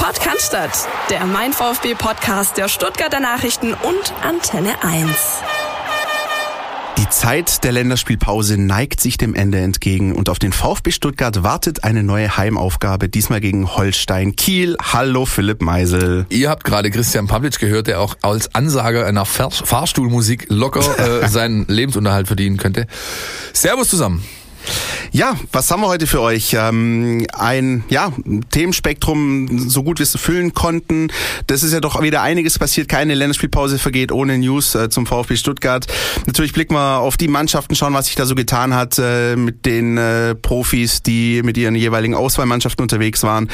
Podcast, der Mein VfB Podcast der Stuttgarter Nachrichten und Antenne 1. Die Zeit der Länderspielpause neigt sich dem Ende entgegen und auf den VfB Stuttgart wartet eine neue Heimaufgabe, diesmal gegen Holstein Kiel. Hallo Philipp Meisel. Ihr habt gerade Christian Pavlic gehört, der auch als Ansager einer Fahr Fahrstuhlmusik locker äh, seinen Lebensunterhalt verdienen könnte. Servus zusammen. Ja, was haben wir heute für euch? Ähm, ein ja, Themenspektrum, so gut wir es füllen konnten. Das ist ja doch wieder einiges passiert. Keine Länderspielpause vergeht ohne News äh, zum VfB Stuttgart. Natürlich blicken wir auf die Mannschaften, schauen, was sich da so getan hat äh, mit den äh, Profis, die mit ihren jeweiligen Auswahlmannschaften unterwegs waren.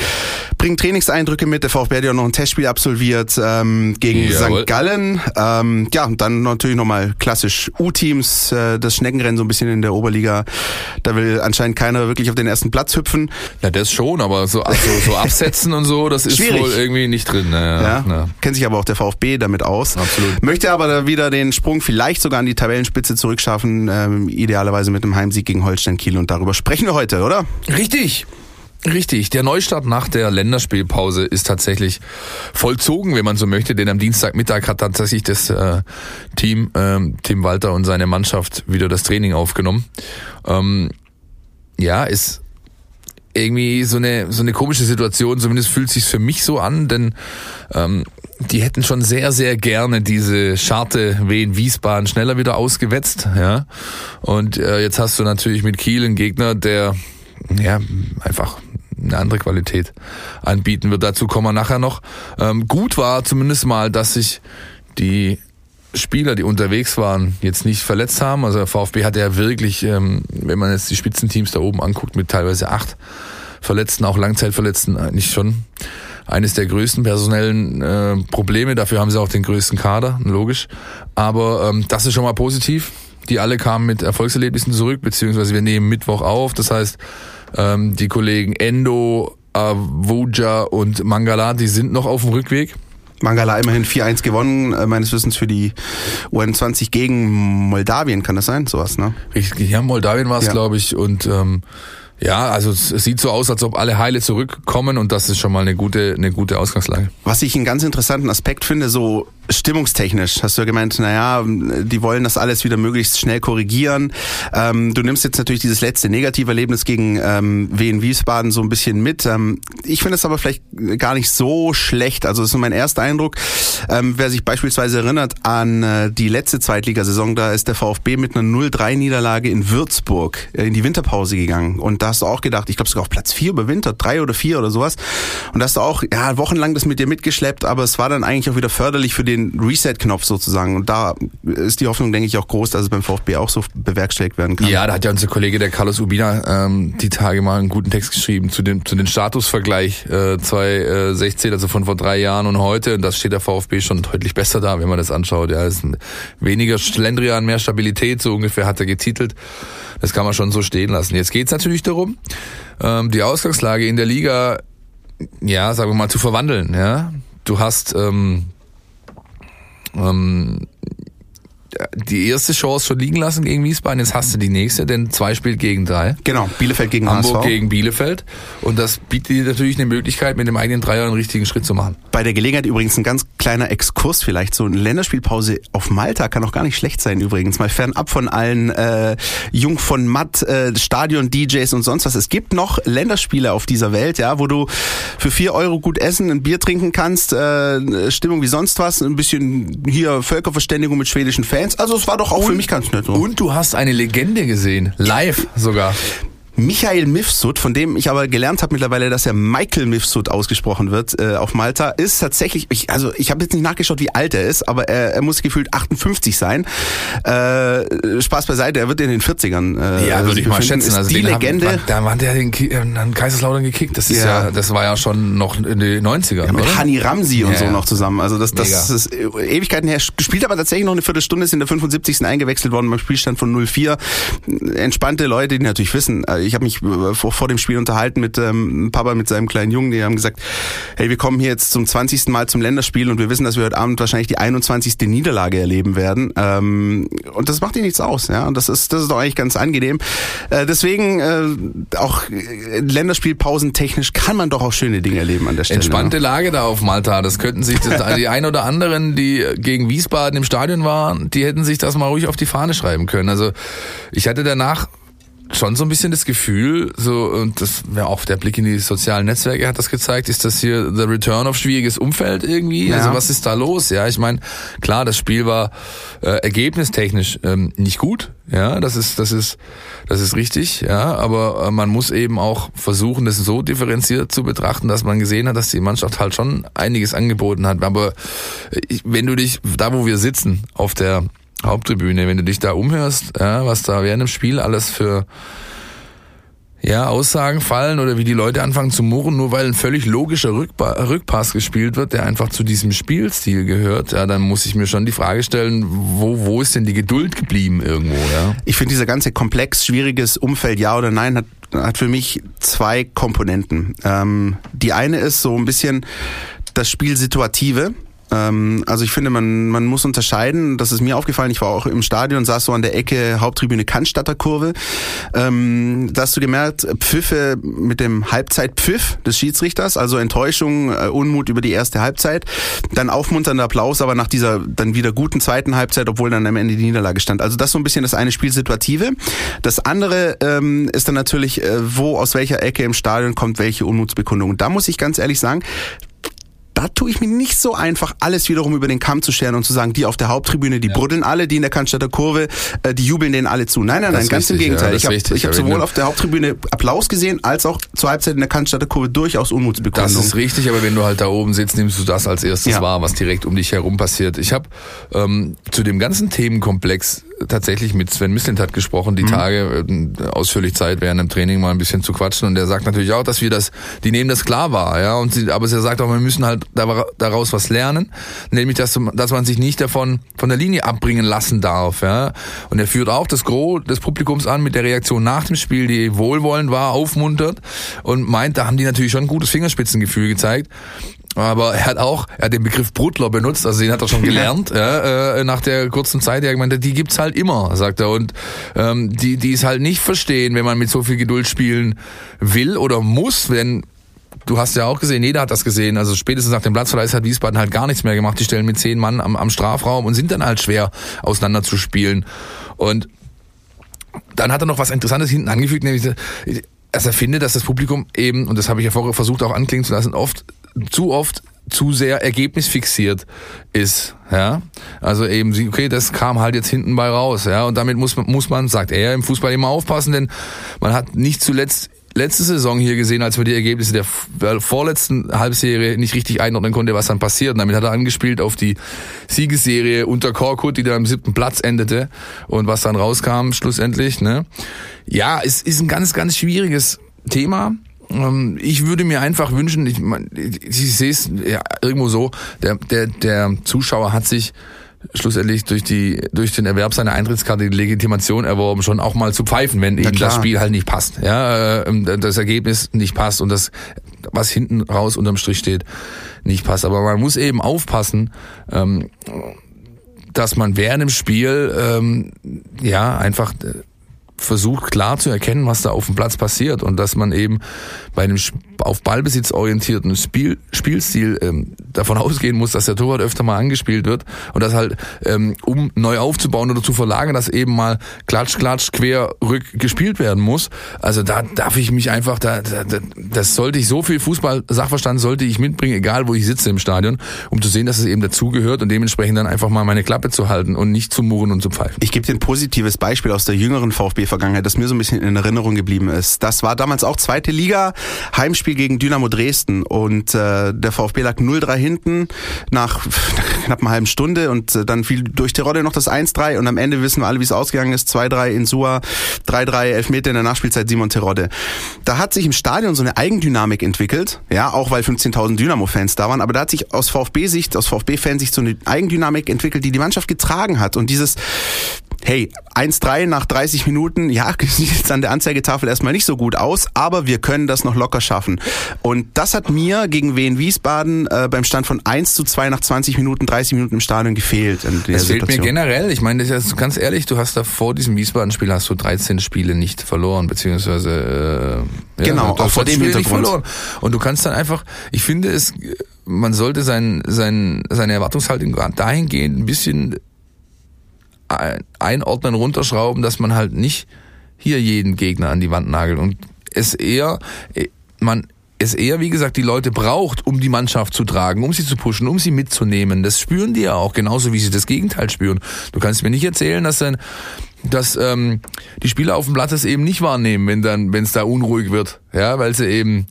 Bringen Trainingseindrücke mit. Der VfB hat ja noch ein Testspiel absolviert ähm, gegen Jawohl. St. Gallen. Ähm, ja, und dann natürlich nochmal klassisch U-Teams, das Schneckenrennen so ein bisschen in der Oberliga. Da will anscheinend keiner wirklich auf den ersten Platz hüpfen. Ja, das schon, aber so, also, so absetzen und so, das ist Schwierig. wohl irgendwie nicht drin. Ja, Ja, ja. kennt sich aber auch der VfB damit aus. Absolut. Möchte aber da wieder den Sprung vielleicht sogar an die Tabellenspitze zurückschaffen, ähm, idealerweise mit einem Heimsieg gegen Holstein Kiel. Und darüber sprechen wir heute, oder? Richtig. Richtig. Der Neustart nach der Länderspielpause ist tatsächlich vollzogen, wenn man so möchte, denn am Dienstagmittag hat tatsächlich das äh, Team, ähm, Tim Walter und seine Mannschaft wieder das Training aufgenommen. Ähm, ja, ist irgendwie so eine so eine komische Situation. Zumindest fühlt sich's für mich so an, denn ähm, die hätten schon sehr sehr gerne diese Scharte Wien Wiesbaden schneller wieder ausgewetzt, ja. Und äh, jetzt hast du natürlich mit Kiel einen Gegner, der ja einfach eine andere Qualität anbieten wird. Dazu kommen wir nachher noch. Ähm, gut war zumindest mal, dass sich die Spieler, die unterwegs waren, jetzt nicht verletzt haben. Also der VfB hat ja wirklich, ähm, wenn man jetzt die Spitzenteams da oben anguckt, mit teilweise acht Verletzten, auch Langzeitverletzten, eigentlich schon eines der größten personellen äh, Probleme. Dafür haben sie auch den größten Kader, logisch. Aber ähm, das ist schon mal positiv. Die alle kamen mit Erfolgserlebnissen zurück, beziehungsweise wir nehmen Mittwoch auf. Das heißt, ähm, die Kollegen Endo, Avuja und Mangala, die sind noch auf dem Rückweg. Mangala immerhin 4-1 gewonnen, äh, meines Wissens für die UN20 gegen Moldawien, kann das sein? Sowas, ne? Richtig, ja, Moldawien war es, Ja. glaube ich. Und ähm, ja, also es, sieht so aus, als ob alle Heile zurückkommen und das ist schon mal eine gute, eine gute Ausgangslage. Was ich einen ganz interessanten Aspekt finde, so stimmungstechnisch, hast du ja gemeint, naja, die wollen das alles wieder möglichst schnell korrigieren. Ähm, du nimmst jetzt natürlich dieses letzte Negativerlebnis gegen ähm, Wien Wiesbaden so ein bisschen mit. Ähm, ich finde es aber vielleicht gar nicht so schlecht. Also das ist mein erster Eindruck. Ähm, wer sich beispielsweise erinnert an äh, die letzte Zweitligasaison, da ist der VfB mit einer 0-3-Niederlage in Würzburg äh, in die Winterpause gegangen. Und da hast du auch gedacht, ich glaube sogar auf Platz 4 überwintert, drei oder vier oder sowas. Und da hast du auch ja, wochenlang das mit dir mitgeschleppt, aber es war dann eigentlich auch wieder förderlich für den Reset-Knopf sozusagen. Und da ist die Hoffnung, denke ich, auch groß, dass es beim VfB auch so bewerkstelligt werden kann. Ja, da hat ja unser Kollege, der Carlos Ubina, ähm, die Tage mal einen guten Text geschrieben zu dem, zu dem Statusvergleich äh, 2016, also von vor drei Jahren und heute. Und das steht der VfB schon deutlich besser da, wenn man das anschaut. Ja, es ist ein weniger Schlendrian, mehr Stabilität, so ungefähr hat er getitelt. Das kann man schon so stehen lassen. Jetzt geht's natürlich darum, ähm, die Ausgangslage in der Liga, ja, sagen wir mal, zu verwandeln. Ja, du hast ähm, ähm, die erste Chance schon liegen lassen gegen Wiesbaden, jetzt hast du die nächste, denn zwei spielt gegen drei. Genau, Bielefeld gegen Hamburg HSV. gegen Bielefeld. Und das bietet dir natürlich eine Möglichkeit, mit dem eigenen Dreier einen richtigen Schritt zu machen. Bei der Gelegenheit übrigens ein ganz kleiner Exkurs vielleicht. So eine Länderspielpause auf Malta kann auch gar nicht schlecht sein übrigens. Mal fernab von allen äh, Jung von Matt, äh, Stadion-DJs und sonst was. Es gibt noch Länderspiele auf dieser Welt, ja, wo du für vier Euro gut essen, ein Bier trinken kannst, äh, Stimmung wie sonst was, ein bisschen hier Völkerverständigung mit schwedischen Fans. Also es war doch auch für mich ganz nett. So. Und du hast eine Legende gesehen, live sogar. Michael Mifsud, von dem ich aber gelernt habe mittlerweile, dass er Michael Mifsud ausgesprochen wird äh, auf Malta, ist tatsächlich, ich, also ich habe jetzt nicht nachgeschaut, wie alt er ist, aber er, er muss gefühlt 58 sein. Äh, Spaß beiseite, er wird in den 40ern. Äh, Ja, würde ich mal schätzen. Ist Also die den Legende. Haben, da war der den Ki- äh, an Kaiserslautern gekickt. Das ist Ja. ja, das war ja schon noch in den 90ern, mit oder? Hani Ramsi und Ja, so ja. noch zusammen. Also das, das Mega. ist Ewigkeiten her. Gespielt aber tatsächlich noch eine Viertelstunde, ist in der 75. eingewechselt worden beim Spielstand von 0-4. Entspannte Leute, die natürlich wissen, äh, ich habe mich äh, vor, vor dem Spiel unterhalten mit ähm, Papa, mit seinem kleinen Jungen, die haben gesagt, hey, wir kommen hier jetzt zum 20. Mal zum Länderspiel und wir wissen, dass wir heute Abend wahrscheinlich die 21. Niederlage erleben werden. Ähm, und das macht dir nichts aus, ja. Und das ist, das ist doch eigentlich ganz angenehm. Äh, deswegen äh, auch äh, Länderspielpausen technisch kann man doch auch schöne Dinge erleben an der Stelle. Entspannte Lage da auf Malta. Das könnten sich das, die ein oder anderen, die gegen Wiesbaden im Stadion waren, die hätten sich das mal ruhig auf die Fahne schreiben können. Also ich hatte danach schon so ein bisschen das Gefühl, so, und das wäre auch der Blick in die sozialen Netzwerke hat das gezeigt, ist das hier the return of schwieriges Umfeld irgendwie? Ja. Also was ist da los? Ja, ich meine, klar, das Spiel war äh, ergebnistechnisch ähm, nicht gut, ja, das ist, das ist, das ist richtig, ja, aber äh, man muss eben auch versuchen, das so differenziert zu betrachten, dass man gesehen hat, dass die Mannschaft halt schon einiges angeboten hat. Aber ich, wenn du dich, da wo wir sitzen, auf der Haupttribüne, wenn du dich da umhörst, ja, was da während dem Spiel alles für ja, Aussagen fallen oder wie die Leute anfangen zu murren, nur weil ein völlig logischer Rückpa Rückpass gespielt wird, der einfach zu diesem Spielstil gehört, ja, dann muss ich mir schon die Frage stellen, wo, wo ist denn die Geduld geblieben irgendwo, ja? Ich finde, dieser ganze komplex, schwieriges Umfeld, ja oder nein, hat, hat für mich zwei Komponenten. Ähm, die eine ist so ein bisschen das Spiel Situative also ich finde, man, man muss unterscheiden, das ist mir aufgefallen, ich war auch im Stadion, saß so an der Ecke Haupttribüne Cannstatter Kurve. Ähm, da hast du gemerkt, Pfiffe mit dem Halbzeitpfiff des Schiedsrichters, also Enttäuschung, äh, Unmut über die erste Halbzeit, dann aufmunternder Applaus, aber nach dieser dann wieder guten zweiten Halbzeit, obwohl dann am Ende die Niederlage stand. Also das so ein bisschen das eine Spielsituative. Das andere ähm, ist dann natürlich, äh, wo aus welcher Ecke im Stadion kommt welche Unmutsbekundung. Da muss ich ganz ehrlich sagen, da tue ich mir nicht so einfach, alles wiederum über den Kamm zu scheren und zu sagen, die auf der Haupttribüne, die ja. bruddeln alle, die in der Cannstatter Kurve, äh, die jubeln denen alle zu. Nein, nein, nein, ganz richtig, im Gegenteil. Ja, ich habe hab sowohl auf der Haupttribüne Applaus gesehen, als auch zur Halbzeit in der Cannstatter Kurve durchaus Unmutsbekundung. Das ist richtig, aber wenn du halt da oben sitzt, nimmst du das als erstes ja. wahr, was direkt um dich herum passiert. Ich habe ähm, zu dem ganzen Themenkomplex tatsächlich mit Sven Mislintat gesprochen, die mhm. Tage äh, ausführlich Zeit während dem Training mal ein bisschen zu quatschen. Und der sagt natürlich auch, dass wir das, die nehmen das klar wahr, ja, und sie, aber er sagt auch, wir müssen halt daraus was lernen, nämlich dass, dass man sich nicht davon von der Linie abbringen lassen darf, ja, und er führt auch das Gros des Publikums an mit der Reaktion nach dem Spiel, die wohlwollend war, aufmuntert. Und meint, da haben die natürlich schon ein gutes Fingerspitzengefühl gezeigt aber er hat auch, er hat den Begriff Brutler benutzt, also den hat er schon gelernt, ja, äh, nach der kurzen Zeit. Er gemeint, die gibt's halt immer, sagt er. Und ähm, die, die es halt nicht verstehen, wenn man mit so viel Geduld spielen will oder muss, wenn du hast ja auch gesehen, jeder hat das gesehen. Also spätestens nach dem Platzverweis hat Wiesbaden halt gar nichts mehr gemacht. Die stellen mit zehn Mann am, am Strafraum und sind dann halt schwer auseinanderzuspielen. Und dann hat er noch was Interessantes hinten angefügt, nämlich also er findet, dass das Publikum eben, und das habe ich ja vorher versucht auch anklingen zu lassen, oft zu oft zu sehr ergebnisfixiert ist, ja. Also eben, okay, das kam halt jetzt hinten bei raus, ja. Und damit muss man, muss man, sagt er, im Fußball immer aufpassen, denn man hat nicht zuletzt letzte Saison hier gesehen, als wir die Ergebnisse der vorletzten Halbserie nicht richtig einordnen konnte, was dann passiert. Und damit hat er angespielt auf die Siegesserie unter Korkut, die dann am siebten Platz endete und was dann rauskam schlussendlich. Ne? Ja, es ist ein ganz, ganz schwieriges Thema. Ähm, ich würde mir einfach wünschen, ich, ich sehe es ja, irgendwo so, der, der, der Zuschauer hat sich schlussendlich durch die durch den Erwerb seiner Eintrittskarte die Legitimation erworben, schon auch mal zu pfeifen, wenn ihm das Spiel halt nicht passt, ja, äh, ähm, das Ergebnis nicht passt und das was hinten raus unterm Strich steht nicht passt. Aber man muss eben aufpassen, ähm, dass man während dem Spiel ja einfach versucht klar zu erkennen, was da auf dem Platz passiert und dass man eben bei einem auf Ballbesitz orientierten Spiel, Spielstil ähm, davon ausgehen muss, dass der Torwart öfter mal angespielt wird und das halt, ähm, um neu aufzubauen oder zu verlagern, dass eben mal klatsch, klatsch, quer, rück gespielt werden muss. Also da darf ich mich einfach, da, da das sollte ich, so viel Fußball-Sachverstand sollte ich mitbringen, egal wo ich sitze im Stadion, um zu sehen, dass es eben dazugehört und dementsprechend dann einfach mal meine Klappe zu halten und nicht zu murren und zu pfeifen. Ich gebe dir ein positives Beispiel aus der jüngeren VfB-Vergangenheit, das mir so ein bisschen in Erinnerung geblieben ist. Das war damals auch zweite Liga, Heimspiel gegen Dynamo Dresden und äh, der VfB lag 0-3 hinten nach knapp einer halben Stunde und äh, dann fiel durch Terodde noch das 1-3 und am Ende wissen wir alle, wie es ausgegangen ist. 2-3 in Sua, 3-3 Elfmeter in der Nachspielzeit Simon Terodde. Da hat sich im Stadion so eine Eigendynamik entwickelt, ja, auch weil 15.000 Dynamo-Fans da waren, aber da hat sich aus VfB-Sicht, aus VfB-Fansicht so eine Eigendynamik entwickelt, die die Mannschaft getragen hat und dieses hey, 1-3 nach 30 Minuten, ja, sieht jetzt an der Anzeigetafel erstmal nicht so gut aus, aber wir können das noch locker schaffen. Und das hat mir gegen Wien Wiesbaden äh, beim Stand von 1 zu 2 nach 20 Minuten, 30 Minuten im Stadion gefehlt. Es fehlt mir generell. Ich meine, das ist ganz ehrlich, du hast da vor diesem Wiesbaden-Spiel hast du 13 Spiele nicht verloren, beziehungsweise äh, genau, auch vor dem Hintergrund. verloren. Und du kannst dann einfach, ich finde es, man sollte sein, sein, seine Erwartungshaltung dahingehend ein bisschen einordnen, runterschrauben, dass man halt nicht hier jeden Gegner an die Wand nagelt und es eher, man es eher, wie gesagt, die Leute braucht, um die Mannschaft zu tragen, um sie zu pushen, um sie mitzunehmen. Das spüren die ja auch, genauso wie sie das Gegenteil spüren. Du kannst mir nicht erzählen, dass dann, dass ähm, die Spieler auf dem Blatt das eben nicht wahrnehmen, wenn dann, wenn es da unruhig wird, ja, weil sie eben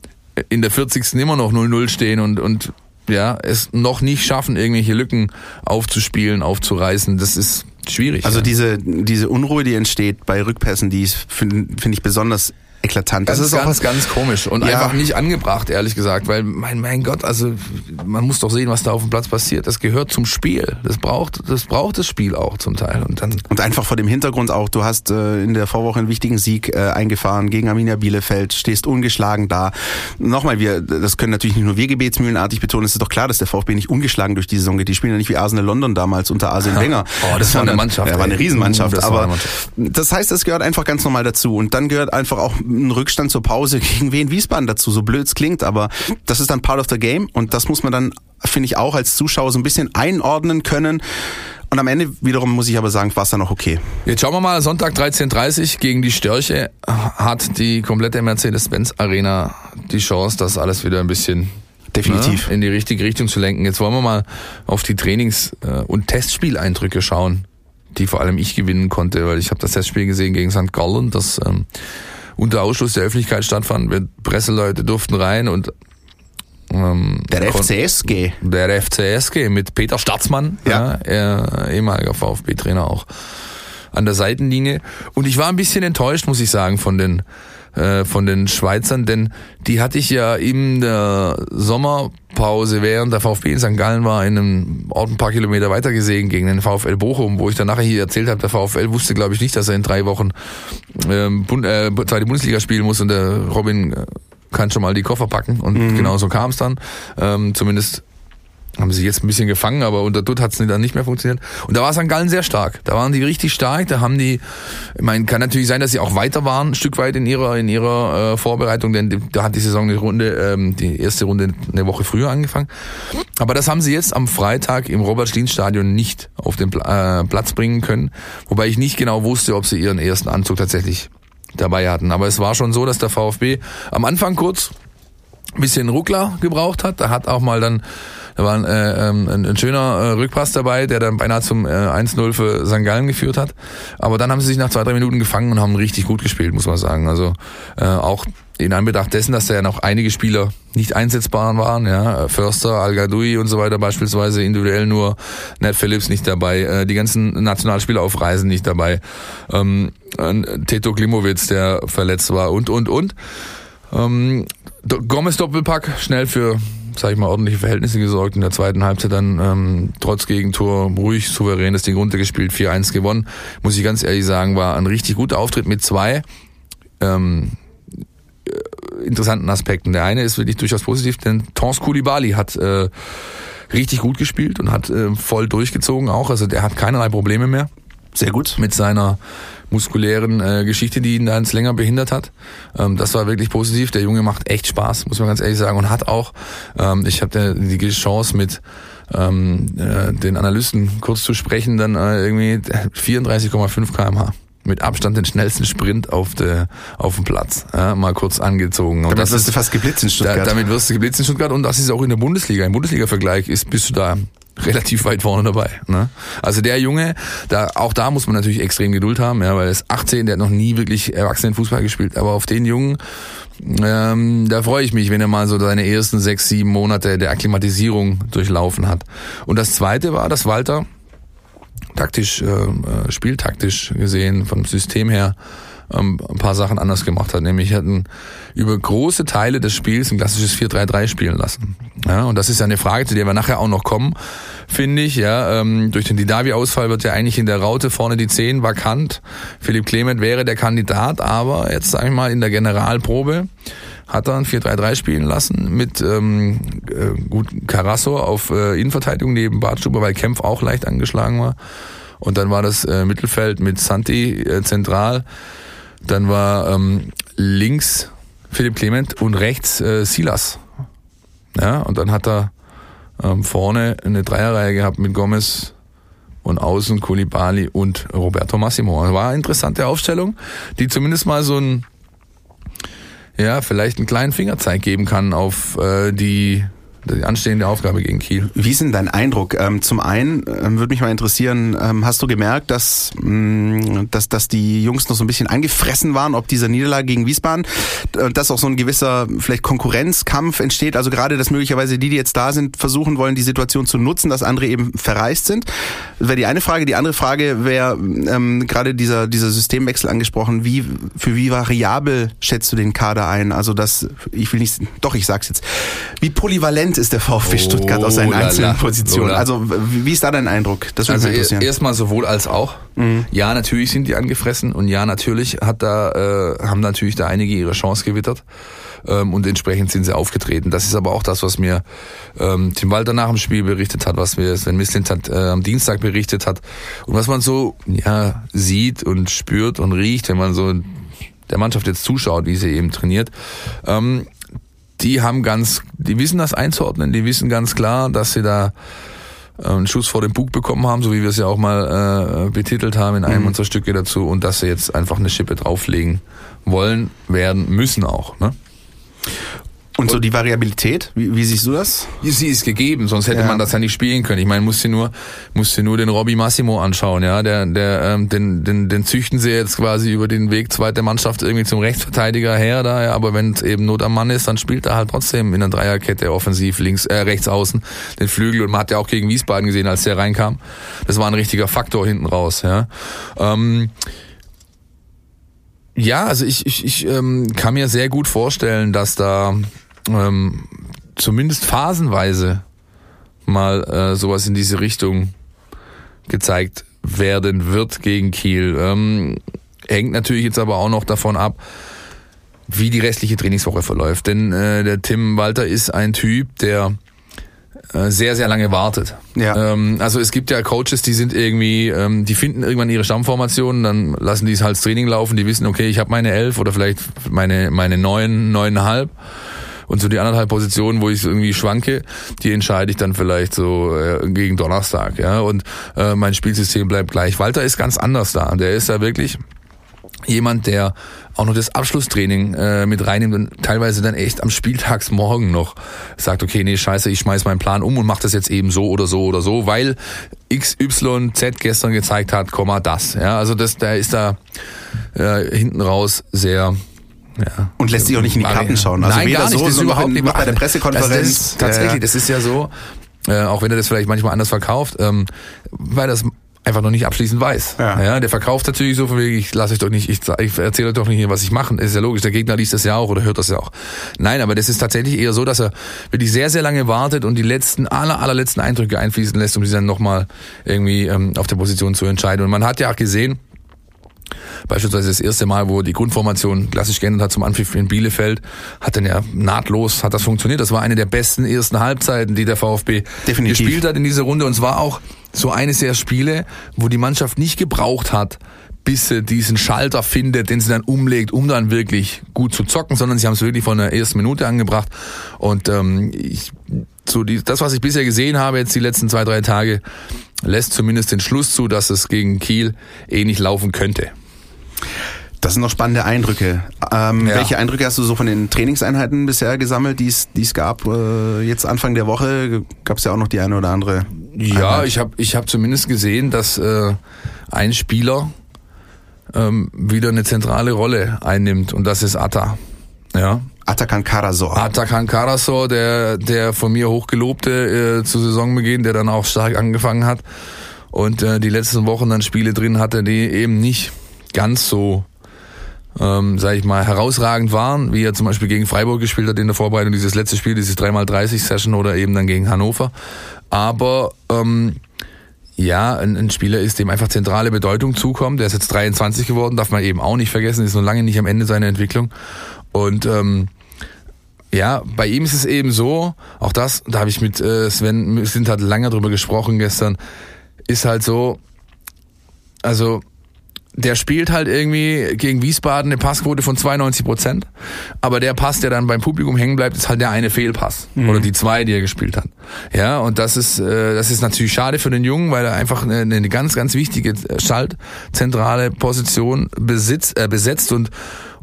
in der 40. immer noch 0-0 stehen und und ja, es noch nicht schaffen, irgendwelche Lücken aufzuspielen, aufzureißen. Das ist schwierig. Also ja. diese, diese Unruhe, die entsteht bei Rückpässen, die finde find ich besonders eklatant. Das, das ist ganz, auch was ganz komisch und ja. einfach nicht angebracht, ehrlich gesagt, weil mein, mein Gott, also man muss doch sehen, was da auf dem Platz passiert. Das gehört zum Spiel. Das braucht, das braucht das Spiel auch zum Teil und dann und einfach vor dem Hintergrund auch. Du hast äh, in der Vorwoche einen wichtigen Sieg äh, eingefahren gegen Arminia Bielefeld, stehst ungeschlagen da. Nochmal, wir, das können natürlich nicht nur wir gebetsmühlenartig betonen. Es ist doch klar, dass der VfB nicht ungeschlagen durch die Saison geht. Die spielen ja nicht wie Arsenal London damals unter Arsene Wenger. Oh, das, das war eine Mannschaft. Ja, war eine Riesenmannschaft. Uh, aber Mannschaft. das heißt, es gehört einfach ganz normal dazu. Und dann gehört einfach auch ein Rückstand zur Pause gegen Wien Wiesbaden dazu, so blöd es klingt, aber das ist dann part of the game und das muss man dann, finde ich, auch als Zuschauer so ein bisschen einordnen können. Und am Ende wiederum muss ich aber sagen, war es dann noch okay. Jetzt schauen wir mal, Sonntag 13.30 gegen die Störche hat die komplette Mercedes-Benz Arena die Chance, das alles wieder ein bisschen definitiv ne, in die richtige Richtung zu lenken. Jetzt wollen wir mal auf die Trainings- äh, und Testspieleindrücke schauen, die vor allem ich gewinnen konnte, weil ich habe das Testspiel gesehen gegen St. Gallen, das ähm, unter Ausschluss der Öffentlichkeit stattfand. Presseleute durften rein und ähm, der FCSG. Der FCSG mit Peter Staatsmann, ja. ja ehemaliger VfB-Trainer auch an der Seitenlinie. Und ich war ein bisschen enttäuscht, muss ich sagen, von den äh, von den Schweizern, denn die hatte ich ja in der Sommerpause, während der VfB in St. Gallen war, in einem Ort ein paar Kilometer weiter gesehen gegen den VfL Bochum, wo ich dann nachher hier erzählt habe, der VfL wusste, glaube ich, nicht, dass er in drei Wochen ähm, Bund, äh, zweite Bundesliga spielen muss und der Robin äh, kann schon mal die Koffer packen und mhm. genau so kam es dann. Ähm, zumindest haben sie jetzt ein bisschen gefangen, aber unter Dutt hat es dann nicht mehr funktioniert. Und da war St. Gallen sehr stark. Da waren die richtig stark. Da haben die, ich meine, kann natürlich sein, dass sie auch weiter waren, ein Stück weit in ihrer in ihrer äh, Vorbereitung, denn da hat die Saison eine Runde, ähm, die erste Runde eine Woche früher angefangen. Aber das haben sie jetzt am Freitag im Robert-Schlien-Stadion nicht auf den äh, Platz bringen können, wobei ich nicht genau wusste, ob sie ihren ersten Anzug tatsächlich dabei hatten. Aber es war schon so, dass der VfB am Anfang kurz ein bisschen Ruckler gebraucht hat. Da hat auch mal dann da war ein, äh, ähm, ein, ein schöner äh, Rückpass dabei, der dann beinahe zum äh, 1-0 für St. Gallen geführt hat. Aber dann haben sie sich nach zwei, drei Minuten gefangen und haben richtig gut gespielt, muss man sagen. Also äh, auch in Anbetracht dessen, dass da ja noch einige Spieler nicht einsetzbar waren, ja, Förster, al und so weiter beispielsweise, individuell nur Ned Phillips nicht dabei, äh, die ganzen Nationalspieler auf Reisen nicht dabei, ähm, Teto Klimowitz, der verletzt war und, und, und. Ähm, Gomez Doppelpack, schnell für sag ich mal, ordentliche Verhältnisse gesorgt. In der zweiten Halbzeit dann ähm, trotz Gegentor ruhig, souverän das Ding runtergespielt, 4-1 gewonnen. Muss ich ganz ehrlich sagen, war ein richtig guter Auftritt mit zwei ähm, äh, interessanten Aspekten. Der eine ist wirklich durchaus positiv, denn Tons Koulibaly hat äh, richtig gut gespielt und hat äh, voll durchgezogen auch. Also der hat keinerlei Probleme mehr. Sehr gut. Mit seiner muskulären äh, Geschichte, die ihn da ins länger behindert hat. Ähm, das war wirklich positiv. Der Junge macht echt Spaß, muss man ganz ehrlich sagen. Und hat auch, ähm, ich habe die Chance mit ähm, äh, den Analysten kurz zu sprechen, dann äh, irgendwie 34,5 kmh mit Abstand den schnellsten Sprint auf, de, auf dem Platz. Ja, mal kurz angezogen. Und damit wirst du fast geblitzt in Stuttgart. Da, damit wirst du geblitzt in Stuttgart und das ist auch in der Bundesliga. Im Bundesliga-Vergleich ist, bist du da relativ weit vorne dabei. Ne? Also der Junge, da auch da muss man natürlich extrem Geduld haben, ja, weil er ist 18, der hat noch nie wirklich Erwachsenenfußball gespielt. Aber auf den Jungen, ähm, da freue ich mich, wenn er mal so seine ersten sechs, sieben Monate der Akklimatisierung durchlaufen hat. Und das Zweite war, dass Walter taktisch, äh, äh spieltaktisch gesehen, vom System her, ähm, ein paar Sachen anders gemacht hat. Nämlich hatten über große Teile des Spiels ein klassisches 4-3-3 spielen lassen. Ja, und das ist ja eine Frage, zu der wir nachher auch noch kommen, finde ich. Ja, ähm, durch den Didavi-Ausfall wird ja eigentlich in der Raute vorne die 10 vakant. Philipp Clement wäre der Kandidat, aber jetzt sage ich mal in der Generalprobe hat ein 4-3-3 spielen lassen mit ähm, äh, gut Carasso auf äh, Innenverteidigung neben Bartstuber, weil Kempf auch leicht angeschlagen war. Und dann war das äh, Mittelfeld mit Santi äh, zentral. Dann war ähm, links Philipp Clement und rechts äh, Silas. Ja, und dann hat er ähm, vorne eine Dreierreihe gehabt mit Gomez und außen Kulibali und Roberto Massimo. War eine interessante Aufstellung, die zumindest mal so ein ja, vielleicht einen kleinen Fingerzeig geben kann auf äh, die die anstehende Aufgabe gegen Kiel. Wie ist denn dein Eindruck? Ähm, zum einen ähm, würde mich mal interessieren, ähm, hast du gemerkt, dass, mh, dass, dass die Jungs noch so ein bisschen angefressen waren, ob dieser Niederlage gegen Wiesbaden, äh, dass auch so ein gewisser vielleicht Konkurrenzkampf entsteht? Also gerade, dass möglicherweise die, die jetzt da sind, versuchen wollen, die Situation zu nutzen, dass andere eben verreist sind? Das wäre die eine Frage. Die andere Frage wäre ähm, gerade dieser, dieser Systemwechsel angesprochen. Wie, für wie variabel schätzt du den Kader ein? Also das, ich will nicht, doch, ich sag's jetzt. Wie polyvalent ist der VfB Stuttgart aus seinen Oh, lala. einzelnen Positionen? Lala. Also wie ist da dein Eindruck? Das würde Also mich interessieren. erstmal sowohl als auch. Mhm. Ja, natürlich sind die angefressen und ja, natürlich hat da äh, haben natürlich da einige ihre Chance gewittert ähm, und entsprechend sind sie aufgetreten. Das ist aber auch das, was mir ähm, Tim Walter nach dem Spiel berichtet hat, was mir Sven Mislint hat, äh, am Dienstag berichtet hat und was man so ja sieht und spürt und riecht, wenn man so der Mannschaft jetzt zuschaut, wie sie eben trainiert. Ähm, die haben ganz, die wissen das einzuordnen, die wissen ganz klar, dass sie da äh, einen Schuss vor den Bug bekommen haben, so wie wir es ja auch mal äh, betitelt haben in einem Mhm. unserer Stücke dazu und dass sie jetzt einfach eine Schippe drauflegen wollen, werden, müssen auch. Ne? Und so die Variabilität, wie, wie siehst du das? Sie ist gegeben, sonst hätte Ja. man das ja nicht spielen können. Ich meine, musste nur, musste nur den Robby Massimo anschauen, ja, der, der, ähm, den, den, den züchten sie jetzt quasi über den Weg zweiter Mannschaft irgendwie zum Rechtsverteidiger her, da, ja, aber wenn es eben Not am Mann ist, dann spielt er halt trotzdem in der Dreierkette offensiv links, äh, rechts außen den Flügel und man hat ja auch gegen Wiesbaden gesehen, als der reinkam. Das war ein richtiger Faktor hinten raus, ja. Ähm, ja, also ich, ich, ich ähm, kann mir sehr gut vorstellen, dass da ähm, zumindest phasenweise mal äh, sowas in diese Richtung gezeigt werden wird gegen Kiel. Ähm, hängt natürlich jetzt aber auch noch davon ab, wie die restliche Trainingswoche verläuft. Denn äh, der Tim Walter ist ein Typ, der äh, sehr, sehr lange wartet. Ja. Ähm, also es gibt ja Coaches, die sind irgendwie, ähm, die finden irgendwann ihre Stammformationen, dann lassen die es halt ins Training laufen, die wissen, okay, ich habe meine elf oder vielleicht meine, meine neun, neuneinhalb. Und so die anderthalb Positionen, wo ich irgendwie schwanke, die entscheide ich dann vielleicht so äh, gegen Donnerstag. Ja, und äh, mein Spielsystem bleibt gleich. Walter ist ganz anders da. Der ist da wirklich jemand, der auch noch das Abschlusstraining äh, mit reinnimmt und teilweise dann echt am Spieltagsmorgen noch sagt, okay, nee, scheiße, ich schmeiß meinen Plan um und mach das jetzt eben so oder so oder so, weil XYZ gestern gezeigt hat, Komma, das. Ja, also das, der ist da äh, hinten raus sehr ja. Und lässt sich auch nicht in die Karten schauen. Also Nein, weder gar nicht. so, das ist überhaupt nicht. bei der Das Pressekonferenz. ist, tatsächlich, Ja, ja. das ist ja so, äh, auch wenn er das vielleicht manchmal anders verkauft, ähm, weil das einfach noch nicht abschließend weiß. Ja. der verkauft natürlich so von wegen, ich lasse euch doch nicht, ich, ich erzähle euch doch nicht, was ich mache. Ist ja logisch, der Gegner liest das ja auch oder hört das ja auch. Nein, aber das ist tatsächlich eher so, dass er wirklich sehr, sehr lange wartet und die letzten, aller, allerletzten Eindrücke einfließen lässt, um sie dann nochmal irgendwie ähm, auf der Position zu entscheiden. Und man hat ja auch gesehen, Beispielsweise das erste Mal, wo die Grundformation klassisch geändert hat zum Anpfiff in Bielefeld, hat dann ja nahtlos, hat das funktioniert. Das war eine der besten ersten Halbzeiten, die der VfB Definitiv. gespielt hat in dieser Runde. Und es war auch so eines der Spiele, wo die Mannschaft nicht gebraucht hat, bis sie diesen Schalter findet, den sie dann umlegt, um dann wirklich gut zu zocken, sondern sie haben es wirklich von der ersten Minute angebracht. Und ähm, ich, so die, das, was ich bisher gesehen habe, jetzt die letzten zwei, drei Tage, lässt zumindest den Schluss zu, dass es gegen Kiel ähnlich laufen könnte. Das sind noch spannende Eindrücke. Ähm, Ja. Welche Eindrücke hast du so von den Trainingseinheiten bisher gesammelt, die es die es gab? Äh, jetzt Anfang der Woche gab es ja auch noch die eine oder andere. Ja, Einheit. ich habe ich hab zumindest gesehen, dass äh, ein Spieler ähm, wieder eine zentrale Rolle einnimmt und das ist Atta. Ja. Atakan Karasor. Atakan Karasor, der, der von mir hochgelobte äh, zu Saisonbeginn, der dann auch stark angefangen hat und äh, die letzten Wochen dann Spiele drin hatte, die eben nicht ganz so ähm, sage ich mal, herausragend waren, wie er zum Beispiel gegen Freiburg gespielt hat in der Vorbereitung, dieses letzte Spiel, dieses 3x30-Session oder eben dann gegen Hannover. Aber ähm, ja, ein, ein Spieler ist, dem einfach zentrale Bedeutung zukommt. Der ist jetzt 23 geworden, darf man eben auch nicht vergessen, ist noch lange nicht am Ende seiner Entwicklung. Und ähm, ja, bei ihm ist es eben so, auch das, da habe ich mit äh, Sven, wir sind halt lange drüber gesprochen gestern, ist halt so, also der spielt halt irgendwie gegen Wiesbaden eine Passquote von 92 Prozent. Aber der Pass, der dann beim Publikum hängen bleibt, ist halt der eine Fehlpass. Mhm. Oder die zwei, die er gespielt hat. Ja, und das ist, äh, das ist natürlich schade für den Jungen, weil er einfach eine, eine ganz, ganz wichtige Schaltzentrale Position besitzt, äh, besetzt und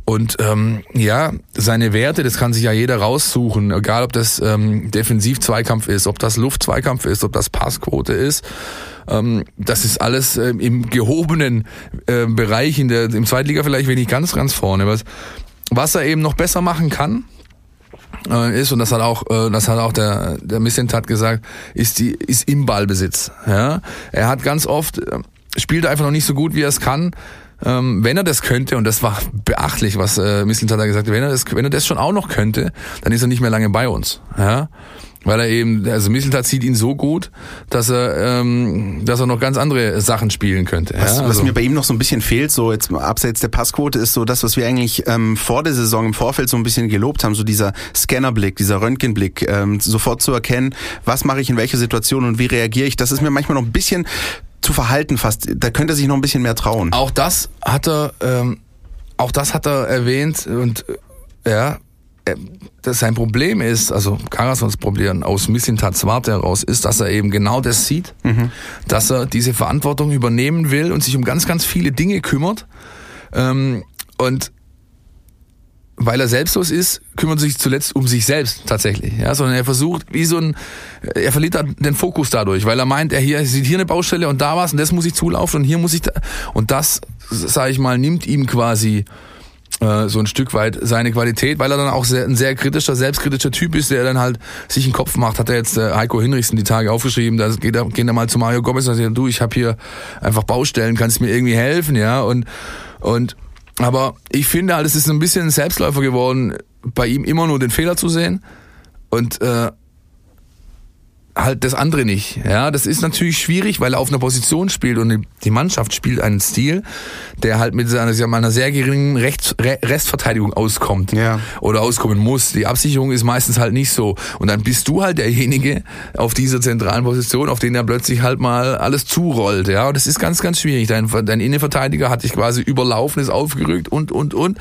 und ähm, ja, seine Werte, das kann sich ja jeder raussuchen, egal ob das ähm, Defensiv-Zweikampf ist, ob das Luft-Zweikampf ist, ob das Passquote ist. Ähm, das ist alles ähm, im gehobenen äh, Bereich, in der, im Zweitliga vielleicht wenig ganz, ganz vorne. Was, was er eben noch besser machen kann, äh, ist und das hat auch äh, das hat auch der der Missentat gesagt ist die ist im Ballbesitz ja er hat ganz oft äh, spielt einfach noch nicht so gut wie er es kann ähm, wenn er das könnte, und das war beachtlich, was äh, Mislintat da gesagt hat, wenn er, das, wenn er das schon auch noch könnte, dann ist er nicht mehr lange bei uns. Ja? Weil er eben, also Mislintat sieht ihn so gut, dass er, ähm, dass er noch ganz andere Sachen spielen könnte. Was, ja? was also. mir bei ihm noch so ein bisschen fehlt, so jetzt abseits der Passquote, ist so das, was wir eigentlich ähm, vor der Saison im Vorfeld so ein bisschen gelobt haben, so dieser Scannerblick, dieser Röntgenblick, ähm, sofort zu erkennen, was mache ich in welcher Situation und wie reagiere ich. Das ist mir manchmal noch ein bisschen zu verhalten fast. Da könnte er sich noch ein bisschen mehr trauen. Auch das hat er, ähm, auch das hat er erwähnt und äh, ja, äh, dass sein Problem ist, also Karasons Problem aus Missintats Warte heraus, ist, dass er eben genau das sieht, mhm. dass er diese Verantwortung übernehmen will und sich um ganz, ganz viele Dinge kümmert. Ähm, und weil er selbstlos ist, kümmert sich zuletzt um sich selbst tatsächlich, ja, sondern er versucht, wie so ein, er verliert den Fokus dadurch, weil er meint, er hier sieht hier eine Baustelle und da was und das muss ich zulaufen und hier muss ich da, und das, sage ich mal, nimmt ihm quasi äh, so ein Stück weit seine Qualität, weil er dann auch sehr, ein sehr kritischer, selbstkritischer Typ ist, der dann halt sich einen Kopf macht. Hat er jetzt äh, Heiko Hinrichsen die Tage aufgeschrieben, da geht er, gehen er mal zu Mario Gomez und sagt, du, ich habe hier einfach Baustellen, kannst mir irgendwie helfen, ja, und und aber ich finde halt, es ist ein bisschen ein Selbstläufer geworden, bei ihm immer nur den Fehler zu sehen. Und äh, halt das andere nicht. Ja, das ist natürlich schwierig, weil er auf einer Position spielt und die Mannschaft spielt einen Stil, der halt mit seiner, sagen einer sehr geringen Rechts, Restverteidigung auskommt ja. oder auskommen muss. Die Absicherung ist meistens halt nicht so und dann bist du halt derjenige auf dieser zentralen Position, auf den er plötzlich halt mal alles zurollt. Ja, und das ist ganz, ganz schwierig. Dein, dein Innenverteidiger hat dich quasi überlaufen, ist aufgerückt und und und.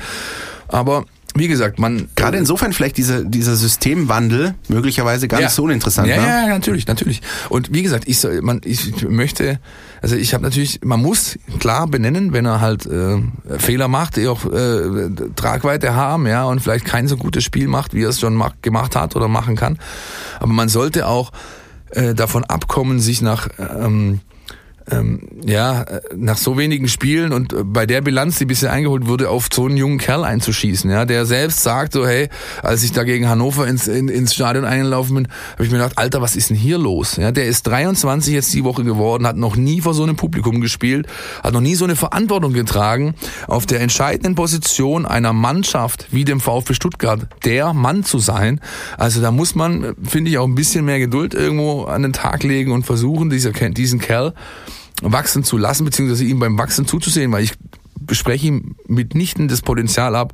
Aber wie gesagt, man gerade insofern vielleicht dieser dieser Systemwandel möglicherweise gar ja. nicht so uninteressant. Ja, ne? ja, natürlich, natürlich. Und wie gesagt, ich man ich möchte, also ich habe natürlich, man muss klar benennen, wenn er halt äh, Fehler macht, die auch äh, Tragweite haben, ja, und vielleicht kein so gutes Spiel macht, wie er es schon macht, gemacht hat oder machen kann. Aber man sollte auch äh, davon abkommen, sich nach ähm, ähm, ja, nach so wenigen Spielen und bei der Bilanz, die bisher eingeholt wurde, auf so einen jungen Kerl einzuschießen, ja, der selbst sagt so, hey, als ich da gegen Hannover ins, in, ins Stadion eingelaufen bin, habe ich mir gedacht, Alter, was ist denn hier los? Ja, der ist 23 jetzt die Woche geworden, hat noch nie vor so einem Publikum gespielt, hat noch nie so eine Verantwortung getragen, auf der entscheidenden Position einer Mannschaft wie dem VfB Stuttgart der Mann zu sein. Also da muss man, finde ich, auch ein bisschen mehr Geduld irgendwo an den Tag legen und versuchen, dieser, diesen Kerl wachsen zu lassen, beziehungsweise ihm beim Wachsen zuzusehen, weil ich bespreche ihm mitnichten das Potenzial ab,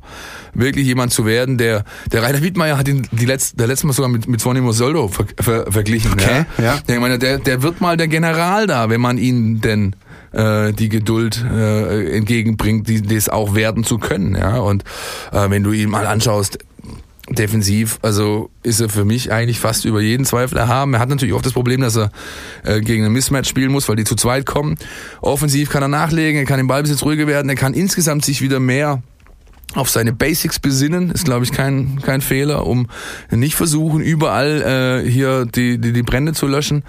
wirklich jemand zu werden, der, der Rainer Wiedmeier hat ihn die letzte, der letzte Mal sogar mit, mit Sonny Mosoldo ver, ver, verglichen. Okay, ja. ja. Ich meine, der, der wird mal der General da, wenn man ihn denn äh, die Geduld äh, entgegenbringt, die, das auch werden zu können. Ja. Und äh, wenn du ihn mal anschaust, defensiv, also ist er für mich eigentlich fast über jeden Zweifel erhaben. Er hat natürlich auch das Problem, dass er äh, gegen ein Mismatch spielen muss, weil die zu zweit kommen. Offensiv kann er nachlegen, er kann im Ballbesitz ruhiger werden, er kann insgesamt sich wieder mehr auf seine Basics besinnen, ist glaube ich kein kein Fehler, um nicht versuchen überall äh, hier die, die die Brände zu löschen.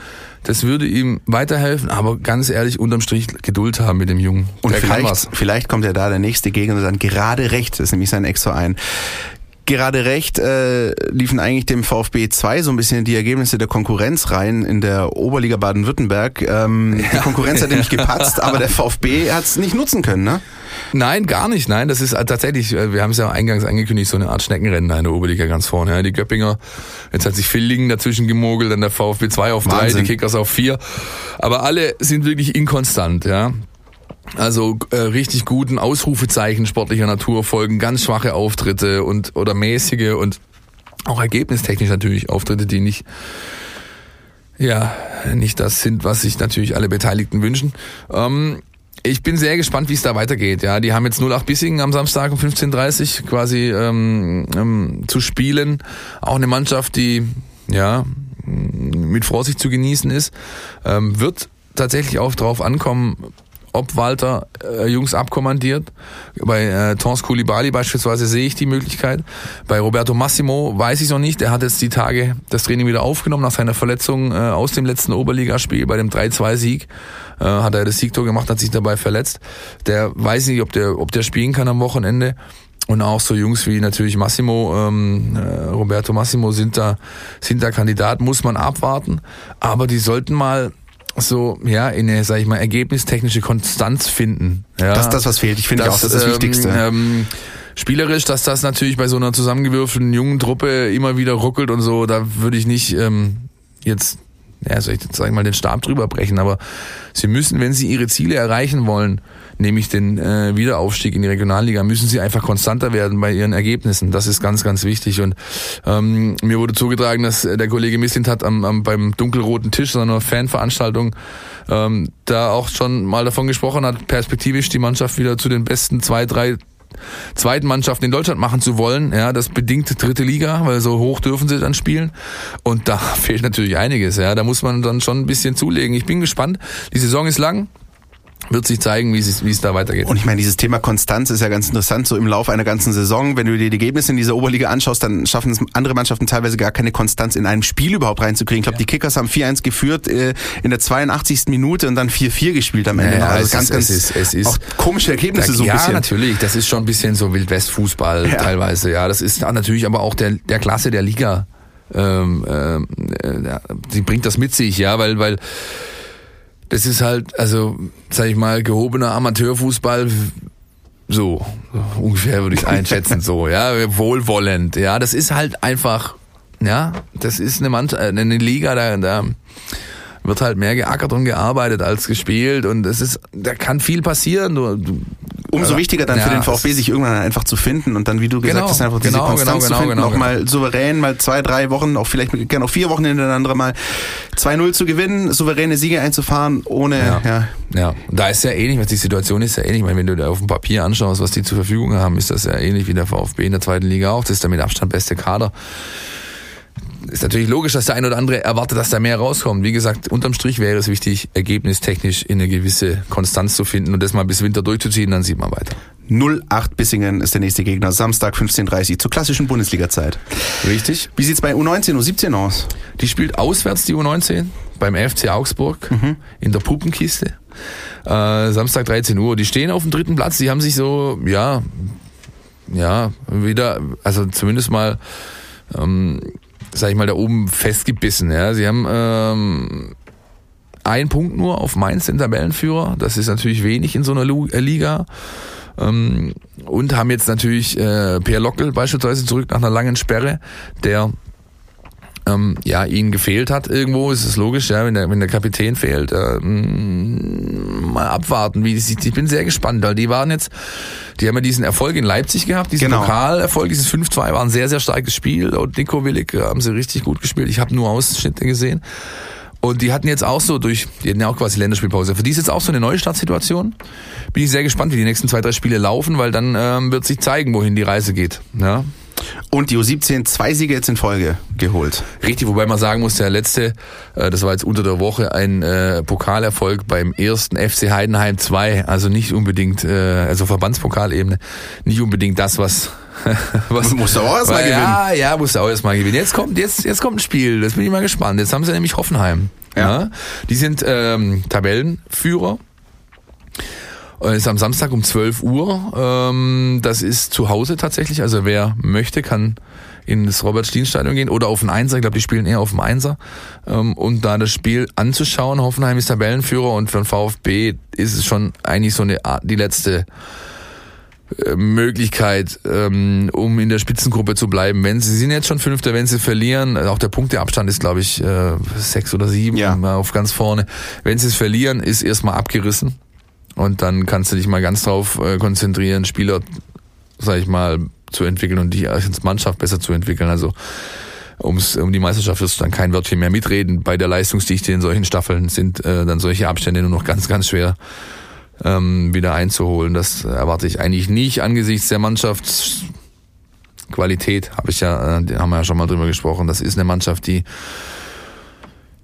Das würde ihm weiterhelfen, aber ganz ehrlich unterm Strich Geduld haben mit dem Jungen. Und der vielleicht vielleicht kommt ja da der nächste Gegner dann gerade recht, das ist nämlich sein Extra ein gerade recht äh, liefen eigentlich dem VfB 2 so ein bisschen die Ergebnisse der Konkurrenz rein in der Oberliga Baden-Württemberg. Ähm, ja. Die Konkurrenz hat nämlich gepatzt, aber der VfB hat es nicht nutzen können, ne? Nein, gar nicht. Nein, das ist äh, tatsächlich, äh, wir haben es ja eingangs angekündigt, so eine Art Schneckenrennen in der Oberliga ganz vorne. Ja, die Göppinger, jetzt hat sich Villingen dazwischen gemogelt, dann der VfB 2 auf 3, die Kickers auf 4. Aber alle sind wirklich inkonstant, ja. Also äh, richtig guten Ausrufezeichen sportlicher Natur folgen ganz schwache Auftritte und oder mäßige und auch ergebnistechnisch natürlich Auftritte, die nicht ja nicht das sind, was sich natürlich alle Beteiligten wünschen. Ähm, ich bin sehr gespannt, wie es da weitergeht. Ja, die haben jetzt 08 Bissingen am Samstag um 15:30 quasi ähm, ähm, zu spielen. Auch eine Mannschaft, die ja mit Vorsicht zu genießen ist, ähm, wird tatsächlich auch drauf ankommen, ob Walter äh, Jungs abkommandiert. Bei äh, Tons Koulibaly beispielsweise sehe ich die Möglichkeit. Bei Roberto Massimo weiß ich noch nicht. Er hat jetzt die Tage das Training wieder aufgenommen nach seiner Verletzung äh, aus dem letzten Oberligaspiel. Bei dem 3-2-Sieg äh, hat er das Siegtor gemacht, hat sich dabei verletzt. Der weiß nicht, ob der, ob der spielen kann am Wochenende. Und auch so Jungs wie natürlich Massimo, ähm, äh, Roberto Massimo sind da, sind da Kandidat, muss man abwarten. Aber die sollten mal so, ja, in eine, sag ich mal, ergebnistechnische Konstanz finden. Ja, das ist das, was fehlt. Ich finde auch, das ist das ähm, Wichtigste. Ähm, spielerisch, dass das natürlich bei so einer zusammengewürfelten jungen Truppe immer wieder ruckelt und so, da würde ich nicht ähm, jetzt, ja, soll ich jetzt, sag ich mal, den Stab drüber brechen, aber sie müssen, wenn sie ihre Ziele erreichen wollen, nämlich den äh, Wiederaufstieg in die Regionalliga, müssen sie einfach konstanter werden bei ihren Ergebnissen. Das ist ganz, ganz wichtig. Und ähm, mir wurde zugetragen, dass der Kollege Missint hat am, am, beim dunkelroten Tisch, so einer Fanveranstaltung, ähm, da auch schon mal davon gesprochen hat, perspektivisch die Mannschaft wieder zu den besten zwei, drei zweiten Mannschaften in Deutschland machen zu wollen. Ja, das bedingt dritte Liga, weil so hoch dürfen sie dann spielen. Und da fehlt natürlich einiges. Ja, da muss man dann schon ein bisschen zulegen. Ich bin gespannt. Die Saison ist lang wird sich zeigen, wie es, wie es da weitergeht. Und ich meine, dieses Thema Konstanz ist ja ganz interessant, so im Laufe einer ganzen Saison. Wenn du dir die Ergebnisse in dieser Oberliga anschaust, dann schaffen es andere Mannschaften teilweise gar keine Konstanz in einem Spiel überhaupt reinzukriegen. Ich glaube, ja. die Kickers haben 4-1 geführt äh, in der 82. Minute und dann 4-4 gespielt am Ende. Ja, also es ganz, ist, ganz es ist, es ist, auch komische Ergebnisse da, so ein ja, bisschen. Ja, natürlich. Das ist schon ein bisschen so Wildwest-Fußball ja. teilweise. Ja, das ist natürlich aber auch der, der Klasse der Liga. Ähm, ähm, äh, sie bringt das mit sich, ja, weil, weil das ist halt, also, sag ich mal, gehobener Amateurfußball, so, ungefähr würde ich einschätzen, so, ja, wohlwollend, ja, das ist halt einfach, ja, das ist eine, Mannschaft, eine Liga, da, da wird halt mehr geackert und gearbeitet als gespielt und es ist, da kann viel passieren. Du, du, Umso wichtiger dann ja, für den VfB, sich irgendwann einfach zu finden und dann, wie du gesagt genau, hast, einfach diese genau, Konstanz genau, zu finden, genau, auch mal souverän, mal zwei, drei Wochen, auch vielleicht gerne auch vier Wochen hintereinander mal 2-0 zu gewinnen, souveräne Siege einzufahren, ohne, ja. ja. Ja, da ist ja ähnlich, was die Situation ist ja ähnlich. Ich meine, wenn du da auf dem Papier anschaust, was die zur Verfügung haben, ist das ja ähnlich wie der VfB in der zweiten Liga auch. Das ist der mit Abstand beste Kader ist natürlich logisch, dass der ein oder andere erwartet, dass da mehr rauskommt. Wie gesagt, unterm Strich wäre es wichtig, ergebnistechnisch in eine gewisse Konstanz zu finden und das mal bis Winter durchzuziehen, dann sieht man weiter. 08 Bissingen ist der nächste Gegner, Samstag 15.30 Uhr zur klassischen Bundesliga-Zeit. Richtig. Wie sieht's bei U19, U17 aus? Die spielt auswärts, die U19, beim FC Augsburg, mhm. in der Puppenkiste. Äh, Samstag 13 Uhr. Die stehen auf dem dritten Platz, die haben sich so, ja, ja, wieder, also zumindest mal ähm, sag ich mal, da oben festgebissen. Ja. Sie haben ähm, einen Punkt nur auf Mainz, den Tabellenführer. Das ist natürlich wenig in so einer äh, Liga. Ähm, und haben jetzt natürlich äh, Per Lockel beispielsweise zurück nach einer langen Sperre, der ähm, ja ihnen gefehlt hat irgendwo, ist es logisch, ja, wenn der, wenn der Kapitän fehlt. Äh, mal abwarten, wie sich. Ich bin sehr gespannt, weil die waren jetzt, die haben ja diesen Erfolg in Leipzig gehabt, diesen genau. Pokalerfolg, dieses 5-2 war ein sehr, sehr starkes Spiel. Und Nico Willig haben sie richtig gut gespielt. Ich habe nur Ausschnitte gesehen. Und die hatten jetzt auch so durch, die hatten ja auch quasi Länderspielpause. Für die ist jetzt auch so eine Neustartsituation. Bin ich sehr gespannt, wie die nächsten zwei, drei Spiele laufen, weil dann ähm, wird sich zeigen, wohin die Reise geht. Ja. Und die U17 zwei Siege jetzt in Folge geholt. Richtig, wobei man sagen muss, der letzte, äh, das war jetzt unter der Woche ein äh, Pokalerfolg beim ersten FC Heidenheim 2, also nicht unbedingt, äh, also Verbandspokalebene, nicht unbedingt das, was was musst du auch erstmal gewinnen. Ja, ja, musst du auch erstmal gewinnen. Jetzt kommt, jetzt, jetzt kommt ein Spiel, das bin ich mal gespannt. Jetzt haben sie nämlich Hoffenheim. Ja. ja. Die sind ähm, Tabellenführer ist am Samstag um 12 Uhr. Ähm, das ist zu Hause tatsächlich. Also wer möchte, kann in das Robert-Stien-Stadion gehen oder auf den Einser. Ich glaube, die spielen eher auf dem Einser. Ähm, und da das Spiel anzuschauen. Hoffenheim ist Tabellenführer und für den VfB ist es schon eigentlich so eine Art, die letzte äh, Möglichkeit, ähm, um in der Spitzengruppe zu bleiben. Wenn sie, sie sind jetzt schon Fünfter, wenn sie verlieren, auch der Punkteabstand ist, glaube ich, äh, sechs oder sieben Ja. auf ganz vorne. Wenn sie es verlieren, ist erstmal abgerissen. Und dann kannst du dich mal ganz drauf äh, konzentrieren, Spieler, sag ich mal, zu entwickeln und die als Mannschaft besser zu entwickeln. Also ums, um die Meisterschaft wirst du dann kein Wörtchen mehr mitreden. Bei der Leistungsdichte in solchen Staffeln sind äh, dann solche Abstände nur noch ganz, ganz schwer ähm, wieder einzuholen. Das erwarte ich eigentlich nicht angesichts der Mannschaftsqualität. Habe ich ja, äh, haben wir ja schon mal drüber gesprochen. Das ist eine Mannschaft, die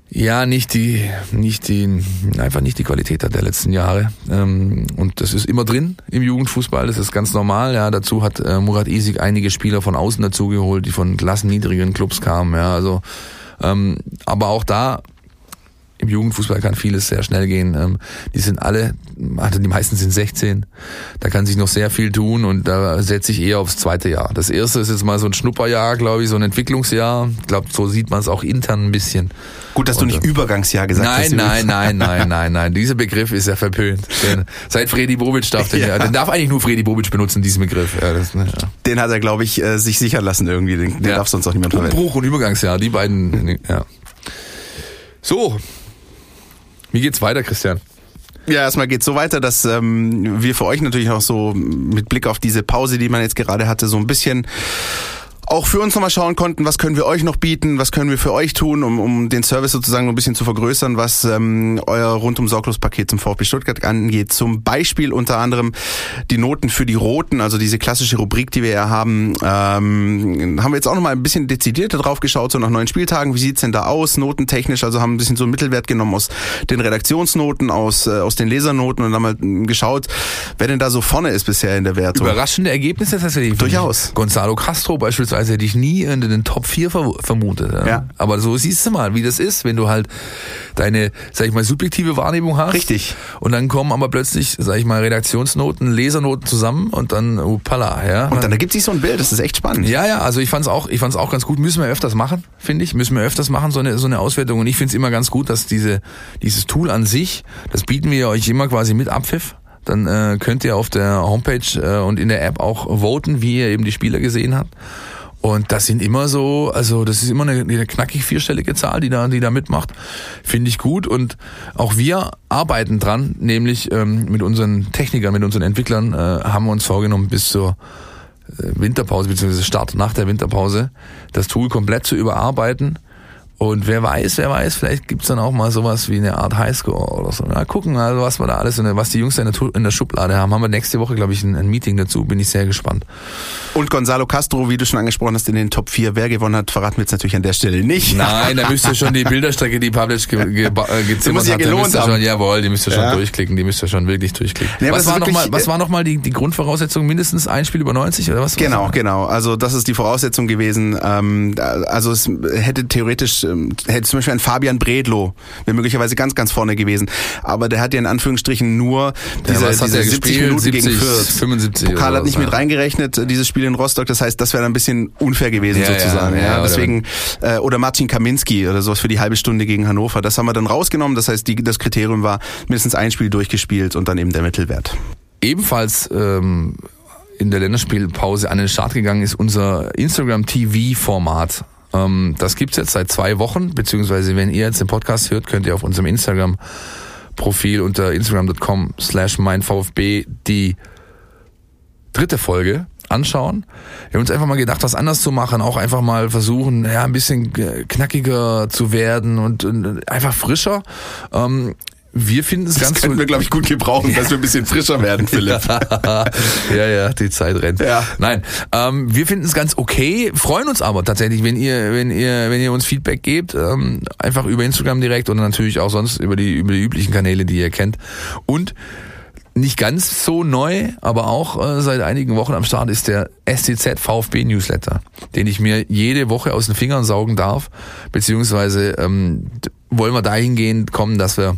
ja nicht die, nicht die, einfach nicht die Qualität der letzten Jahre. Ähm, und das ist immer drin im Jugendfußball. Das ist ganz normal. Ja, dazu hat äh, Murat Isik einige Spieler von außen dazugeholt, die von klassenniedrigen Clubs kamen. Ja, also, ähm, aber auch da im Jugendfußball kann vieles sehr schnell gehen. Ähm, die sind alle, also die meisten sind 16. Da kann sich noch sehr viel tun und da setze ich eher aufs zweite Jahr. Das erste ist jetzt mal so ein Schnupperjahr, glaube ich, so ein Entwicklungsjahr. Ich glaube, so sieht man es auch intern ein bisschen. Gut, dass du Und, nicht äh, Übergangsjahr gesagt hast. Nein, nein, nein, nein, nein, nein. Dieser Begriff ist ja verpönt. Den, seit Fredi Bobic darf den, Ja. den darf eigentlich nur Fredi Bobic benutzen, diesen Begriff. Ja, das, ne, ja. Den hat er, glaube ich, äh, sich sichern lassen irgendwie. Den, den darf sonst auch niemand verwenden. Umbruch und Übergangsjahr, die beiden, ja. So. Wie geht's weiter, Christian? Ja, erstmal geht's so weiter, dass ähm, wir für euch natürlich auch so mit Blick auf diese Pause, die man jetzt gerade hatte, so ein bisschen auch für uns nochmal schauen konnten, was können wir euch noch bieten, was können wir für euch tun, um, um den Service sozusagen noch ein bisschen zu vergrößern, was ähm, euer rundum sorglos Paket zum VfB Stuttgart angeht. Zum Beispiel unter anderem die Noten für die Roten, also diese klassische Rubrik, die wir ja haben, ähm, haben wir jetzt auch nochmal ein bisschen dezidierter drauf geschaut, so nach neun Spieltagen, wie sieht's denn da aus, notentechnisch, also haben ein bisschen so einen Mittelwert genommen aus den Redaktionsnoten, aus, äh, aus den Lesernoten und haben mal geschaut, wer denn da so vorne ist bisher in der Wertung. Überraschende Ergebnisse tatsächlich. Durchaus. Gonzalo Castro beispielsweise hätte ich nie in den Top 4 ver vermutet. Ja. Ja. Aber so siehst du mal, wie das ist, wenn du halt deine, sag ich mal, subjektive Wahrnehmung hast. Richtig. Und dann kommen aber plötzlich, sag ich mal, Redaktionsnoten, Lesernoten zusammen und dann, upala, ja. Und dann ergibt sich so ein Bild, das ist echt spannend. Ja, ja, also ich fand's auch, ich fand's auch ganz gut. Müssen wir öfters machen, finde ich. Müssen wir öfters machen, so eine, so eine Auswertung. Und ich find's immer ganz gut, dass diese, dieses Tool an sich, das bieten wir euch immer quasi mit Abpfiff. Dann äh, könnt ihr auf der Homepage äh, und in der App auch voten, wie ihr eben die Spieler gesehen habt. Und das sind immer so, also das ist immer eine, eine knackig vierstellige Zahl, die da, die da mitmacht. Finde ich gut. Und auch wir arbeiten dran, nämlich ähm, mit unseren Technikern, mit unseren Entwicklern, äh, haben wir uns vorgenommen, bis zur äh, Winterpause bzw. Start nach der Winterpause das Tool komplett zu überarbeiten. Und wer weiß, wer weiß, vielleicht gibt's dann auch mal sowas wie eine Art Highscore oder so. Na, gucken, also was wir da alles, in der, was die Jungs da in der, in der Schublade haben. Haben wir nächste Woche, glaube ich, ein, ein Meeting dazu. Bin ich sehr gespannt. Und Gonzalo Castro, wie du schon angesprochen hast, in den Top 4. Wer gewonnen hat, verraten wir jetzt natürlich an der Stelle nicht. Nein, da müsst ihr schon die Bilderstrecke, die Pavlic ge, ge, äh, gezimmert ja hat, gelohnt müsst ihr haben. schon, jawohl, die müsst ihr schon Ja. durchklicken, die müsst ihr schon wirklich durchklicken. Aber was, war ist noch mal, wirklich, was äh, war nochmal die, die Grundvoraussetzung? Mindestens ein Spiel über 90 oder was? Genau, genau. Also das ist die Voraussetzung gewesen. Ähm, also es hätte theoretisch, ähm, hätte zum Beispiel ein Fabian Bredlo, wäre möglicherweise ganz, ganz vorne gewesen. Aber der hat ja in Anführungsstrichen nur diese, hat diese der 70 gespielt? Minuten gegen 70, Fürth. 75 Pokal hat nicht was, mit ja. reingerechnet, äh, dieses Spiel in Rostock. Das heißt, das wäre dann ein bisschen unfair gewesen Ja, ja, sozusagen. ja, Ja, oder Deswegen, äh, oder Martin Kaminski oder sowas für die halbe Stunde gegen Hannover. Das haben wir dann rausgenommen. Das heißt, die, das Kriterium war mindestens ein Spiel durchgespielt und dann eben der Mittelwert. ebenfalls ähm, in der Länderspielpause an den Start gegangen ist unser Instagram TV-Format. Ähm, das gibt's jetzt seit zwei Wochen, beziehungsweise wenn ihr jetzt den Podcast hört, könnt ihr auf unserem Instagram-Profil unter instagram.com slash meinVfB die dritte Folge anschauen. Wir haben uns einfach mal gedacht, was anders zu machen, auch einfach mal versuchen, ja, ein bisschen äh, knackiger zu werden und, und einfach frischer. Ähm, wir finden es Das ganz könnten wir, glaube ich, gut gebrauchen, dass wir ein bisschen frischer werden, Philipp. ja, ja, die Zeit rennt. Ja. Nein, ähm, wir finden es ganz okay, freuen uns aber tatsächlich, wenn ihr, wenn ihr, wenn ihr uns Feedback gebt, ähm, einfach über Instagram direkt oder natürlich auch sonst über die, über die üblichen Kanäle, die ihr kennt. Und nicht ganz so neu, aber auch äh, seit einigen Wochen am Start ist der STZ VfB Newsletter, den ich mir jede Woche aus den Fingern saugen darf, beziehungsweise ähm, wollen wir dahingehend kommen, dass wir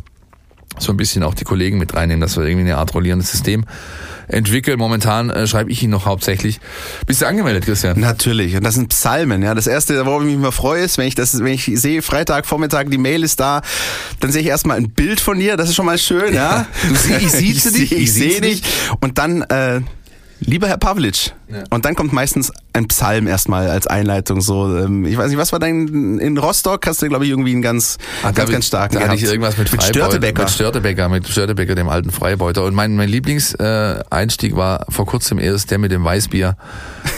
so ein bisschen auch die Kollegen mit reinnehmen, dass wir irgendwie eine Art rollierendes System entwickeln. Momentan äh, schreibe ich ihn noch hauptsächlich. Bist du angemeldet, Christian? Natürlich. Und das sind Psalmen, ja. Das erste, worauf ich mich immer freue, ist, wenn ich das, wenn ich sehe, Freitag, Vormittag, die Mail ist da, dann sehe ich erstmal ein Bild von dir, das ist schon mal schön, ja. Du sie- ich dich, Ich, ich sehe siehste dich. Und dann, äh, Lieber Herr Pavlic. Ja. Und dann kommt meistens ein Psalm erstmal als Einleitung. So, ähm, ich weiß nicht, was war dein in Rostock? Hast du glaube ich irgendwie einen ganz, Ah, ganz, ganz starken Da hatte ich gehabt. irgendwas mit, mit Störtebecker. Mit Störtebecker, mit Störtebecker, dem alten Freibeuter. Und mein, mein Lieblingseinstieg äh, Einstieg war vor kurzem erst der mit dem Weißbier.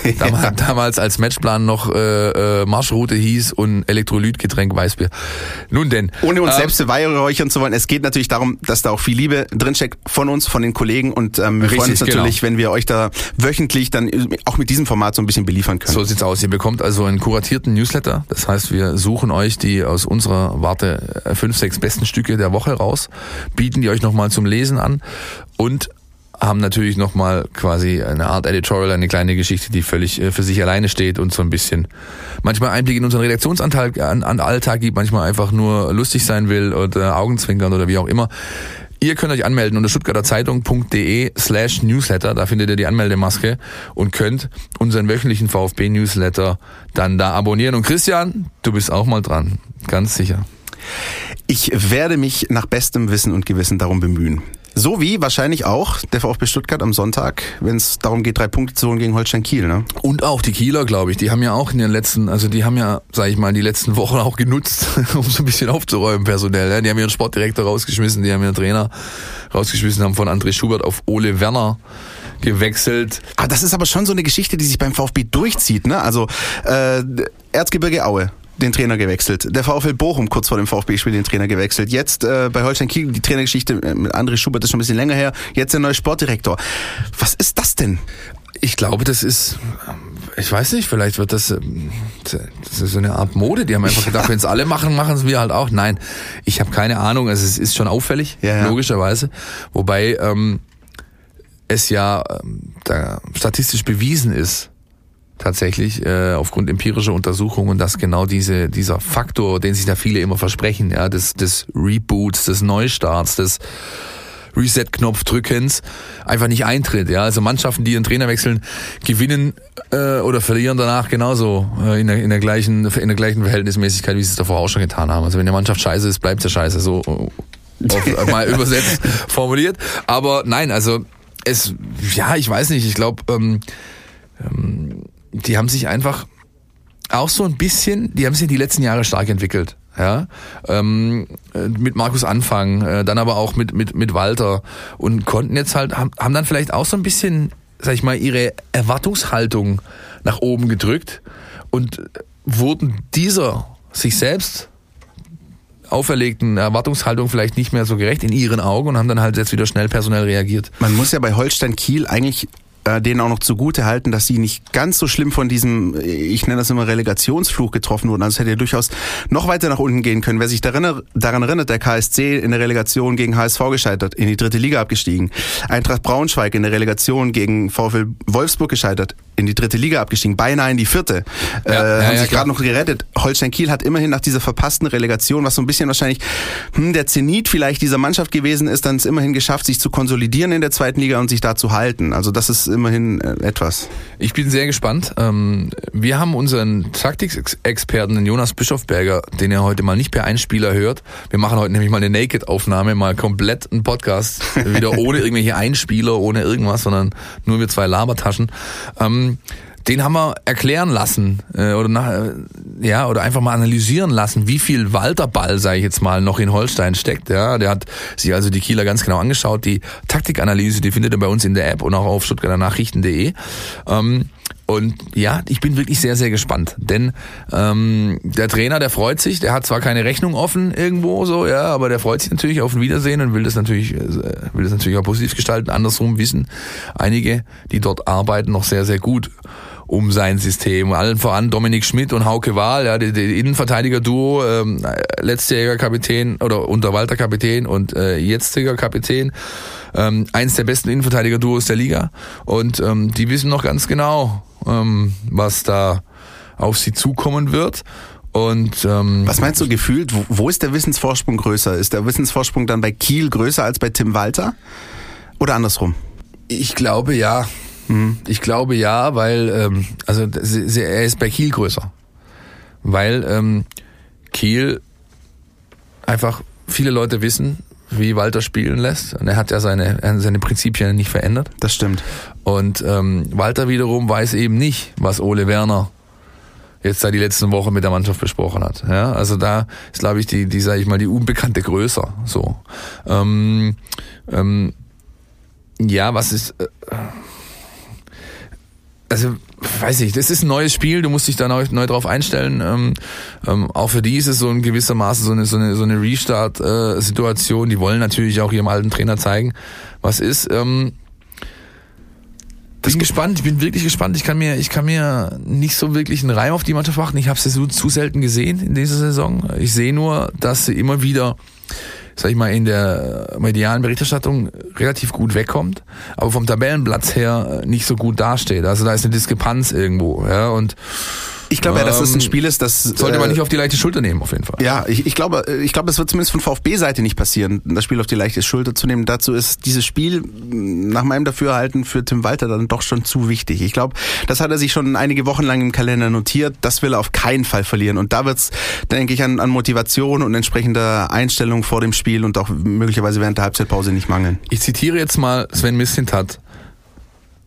Damals, damals als Matchplan noch äh, äh, Marschroute hieß und Elektrolytgetränk Weißbier. Nun denn. Ohne uns ähm, selbst beweihräuchern zu wollen. Es geht natürlich darum, dass da auch viel Liebe drinsteckt von uns, von den Kollegen. Und ähm, wir Richtig, freuen uns genau. natürlich, wenn wir euch da wöchentlich dann auch mit diesem Format so ein bisschen beliefern können. So sieht's aus. Ihr bekommt also einen kuratierten Newsletter. Das heißt, wir suchen euch die aus unserer Warte äh, fünf, sechs besten Stücke der Woche raus, bieten die euch nochmal zum Lesen an und haben natürlich nochmal quasi eine Art Editorial, eine kleine Geschichte, die völlig äh, für sich alleine steht und so ein bisschen manchmal Einblick in unseren Redaktionsanteil an, an Alltag gibt, manchmal einfach nur lustig sein will oder Augenzwinkern oder wie auch immer. Ihr könnt euch anmelden unter stuttgarterzeitung.de slash newsletter, da findet ihr die Anmeldemaske und könnt unseren wöchentlichen VfB-Newsletter dann da abonnieren. Und Christian, du bist auch mal dran, ganz sicher. Ich werde mich nach bestem Wissen und Gewissen darum bemühen. So wie wahrscheinlich auch der VfB Stuttgart am Sonntag, wenn es darum geht, drei Punkte zu holen gegen Holstein Kiel. Ne? Und auch die Kieler, glaube ich, die haben ja auch in den letzten, also die haben ja, sage ich mal, die letzten Wochen auch genutzt, um so ein bisschen aufzuräumen personell. Ne? Die haben ihren Sportdirektor rausgeschmissen, die haben ihren Trainer rausgeschmissen, haben von André Schubert auf Ole Werner gewechselt. Ah, das ist aber schon so eine Geschichte, die sich beim VfB durchzieht. Ne? Also äh, Erzgebirge Aue den Trainer gewechselt. Der VfL Bochum kurz vor dem VfB-Spiel den Trainer gewechselt. Jetzt äh, bei Holstein Kiel die Trainergeschichte äh, mit André Schubert ist schon ein bisschen länger her. Jetzt der neue Sportdirektor. Was ist das denn? Ich glaube, das ist, ich weiß nicht, vielleicht wird das, ähm, das ist so eine Art Mode. Die haben einfach gedacht, wenn es alle machen, machen es wir halt auch. Nein, ich habe keine Ahnung. Also es ist schon auffällig, Ja, ja. logischerweise. Wobei ähm, es ja ähm, da statistisch bewiesen ist, tatsächlich äh, aufgrund empirischer Untersuchungen, dass genau diese dieser Faktor, den sich da viele immer versprechen, ja, des des Reboots, des Neustarts, des Reset-Knopf-Drückens einfach nicht eintritt. Ja, also Mannschaften, die ihren Trainer wechseln, gewinnen äh, oder verlieren danach genauso äh, in, der, in der gleichen in der gleichen Verhältnismäßigkeit, wie sie es davor auch schon getan haben. Also wenn der Mannschaft scheiße ist, bleibt sie scheiße. So äh, auf, äh, mal übersetzt formuliert. Aber nein, also es, ja, ich weiß nicht. Ich glaube, ähm, ähm, die haben sich einfach auch so ein bisschen, die haben sich die letzten Jahre stark entwickelt. Ja, ähm, äh, mit Markus Anfang, äh, dann aber auch mit, mit, mit Walter und konnten jetzt halt, haben, haben dann vielleicht auch so ein bisschen, sag ich mal, ihre Erwartungshaltung nach oben gedrückt und wurden dieser sich selbst auferlegten Erwartungshaltung vielleicht nicht mehr so gerecht in ihren Augen und haben dann halt jetzt wieder schnell personell reagiert. Man muss ja bei Holstein Kiel eigentlich äh, denen auch noch zugute halten, dass sie nicht ganz so schlimm von diesem, ich nenne das immer Relegationsfluch getroffen wurden. Also es hätte ja durchaus noch weiter nach unten gehen können. Wer sich daran, daran erinnert, der KSC in der Relegation gegen HSV gescheitert, in die dritte Liga abgestiegen. Eintracht Braunschweig in der Relegation gegen VfL Wolfsburg gescheitert, in die dritte Liga abgestiegen, beinahe in die vierte. Ja, äh, ja, haben ja, sich gerade noch gerettet. Holstein Kiel hat immerhin nach dieser verpassten Relegation, was so ein bisschen wahrscheinlich hm, der Zenit vielleicht dieser Mannschaft gewesen ist, dann es immerhin geschafft, sich zu konsolidieren in der zweiten Liga und sich da zu halten. Also das ist immerhin äh, etwas. Ich bin sehr gespannt. Ähm, Wir haben unseren Taktikexperten, den Jonas Bischofberger, den ihr heute mal nicht per Einspieler hört. Wir machen heute nämlich mal eine Naked-Aufnahme, mal komplett einen Podcast, wieder ohne irgendwelche Einspieler, ohne irgendwas, sondern nur mit zwei Labertaschen. Ähm, Den haben wir erklären lassen äh, oder nach, äh, ja oder einfach mal analysieren lassen, wie viel Walterball, sage ich jetzt mal, noch in Holstein steckt. Ja, der hat sich also die Kieler ganz genau angeschaut. Die Taktikanalyse, die findet ihr bei uns in der App und auch auf stuttgarternachrichten.de. Ähm, und ja, ich bin wirklich sehr, sehr gespannt. Denn ähm, der Trainer, der freut sich, der hat zwar keine Rechnung offen irgendwo so, ja, aber der freut sich natürlich auf ein Wiedersehen und will das natürlich, äh, will das natürlich auch positiv gestalten. Andersrum wissen einige, die dort arbeiten, noch sehr, sehr gut um sein System. Allen voran Dominik Schmidt und Hauke Wahl, ja, die, die Innenverteidiger-Duo, ähm, letztjähriger Kapitän oder unter Walter Kapitän und äh, jetziger Kapitän. Ähm, eins der besten Innenverteidiger-Duos der Liga. Und ähm, die wissen noch ganz genau, ähm, was da auf sie zukommen wird. Und ähm, Was meinst du gefühlt, wo, wo ist der Wissensvorsprung größer? Ist der Wissensvorsprung dann bei Kiel größer als bei Tim Walter? Oder andersrum? Ich glaube ja. Ich glaube ja, weil ähm, also sie- sie- er ist bei Kiel größer, weil ähm, Kiel einfach viele Leute wissen, wie Walter spielen lässt. Und er hat ja seine, seine Prinzipien nicht verändert. Das stimmt. Und ähm, Walter wiederum weiß eben nicht, was Ole Werner jetzt da die letzten Wochen mit der Mannschaft besprochen hat. Ja, also da ist, glaube ich, die, die, sage ich mal, die Unbekannte größer. So. Ähm, ähm, ja, was ist. Äh, also weiß ich, das ist ein neues Spiel, du musst dich da neu, neu drauf einstellen. Ähm, ähm, auch für die ist es so in gewissermaßen so eine, so eine, so eine Restart-Situation. Äh, die wollen natürlich auch ihrem alten Trainer zeigen, was ist. Ähm, bin gespannt, ich bin wirklich gespannt. Ich kann mir, ich kann mir nicht so wirklich einen Reim auf die Mannschaft machen. Ich habe sie so zu selten gesehen in dieser Saison. Ich sehe nur, dass sie immer wieder sag ich mal, in der medialen Berichterstattung relativ gut wegkommt, aber vom Tabellenplatz her nicht so gut dasteht. Also da ist eine Diskrepanz irgendwo, ja, und ich glaube ja, dass es ein ähm, Spiel ist, das sollte man äh, nicht auf die leichte Schulter nehmen, auf jeden Fall. Ja, ich, ich glaube, ich glaube, es wird zumindest von VfB-Seite nicht passieren, das Spiel auf die leichte Schulter zu nehmen. Dazu ist dieses Spiel nach meinem Dafürhalten für Tim Walter dann doch schon zu wichtig. Ich glaube, das hat er sich schon einige Wochen lang im Kalender notiert. Das will er auf keinen Fall verlieren. Und da wird's, denke ich, an, an Motivation und entsprechender Einstellung vor dem Spiel und auch möglicherweise während der Halbzeitpause nicht mangeln. Ich zitiere jetzt mal Sven Mislintat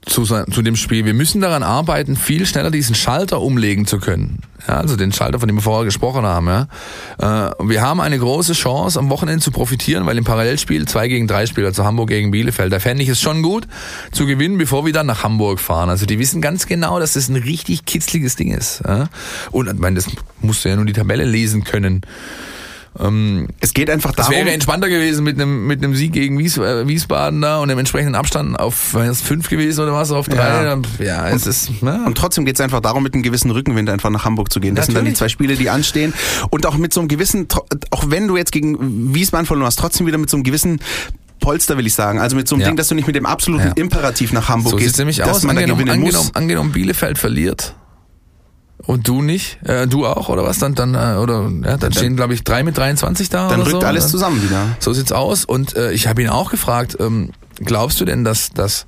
zu, zu dem Spiel. Wir müssen daran arbeiten, viel schneller diesen Schalter umlegen zu können. Ja, also den Schalter, von dem wir vorher gesprochen haben. Ja. Äh, wir haben eine große Chance, am Wochenende zu profitieren, weil im Parallelspiel zwei gegen drei Spielt, also Hamburg gegen Bielefeld, da fände ich es schon gut zu gewinnen, bevor wir dann nach Hamburg fahren. Also die wissen ganz genau, dass das ein richtig kitzliges Ding ist. Ja. Und ich meine, das musst du ja nur die Tabelle lesen können. Ähm, es geht einfach darum. Es wäre entspannter gewesen mit einem mit einem Sieg gegen Wies, äh, Wiesbaden da und dem entsprechenden Abstand auf es fünf gewesen oder was auf drei. Ja, ja es und, ist. Ja. Und trotzdem geht es einfach darum, mit einem gewissen Rückenwind einfach nach Hamburg zu gehen. Das Natürlich. sind dann die zwei Spiele, die anstehen und auch mit so einem gewissen, auch wenn du jetzt gegen Wiesbaden verloren hast, trotzdem wieder mit so einem gewissen Polster, will ich sagen. Also mit so einem ja. Ding, dass du nicht mit dem absoluten ja. Imperativ nach Hamburg so gehst. Nämlich aus. Angenommen, angenommen, angenommen, Bielefeld verliert und du nicht? Äh, du auch oder was? Dann, dann äh, oder ja, dann stehen glaube ich drei mit 23 da. Dann oder rückt so. alles zusammen wieder. So sieht's aus. Und äh, ich habe ihn auch gefragt: ähm, Glaubst du denn, dass dass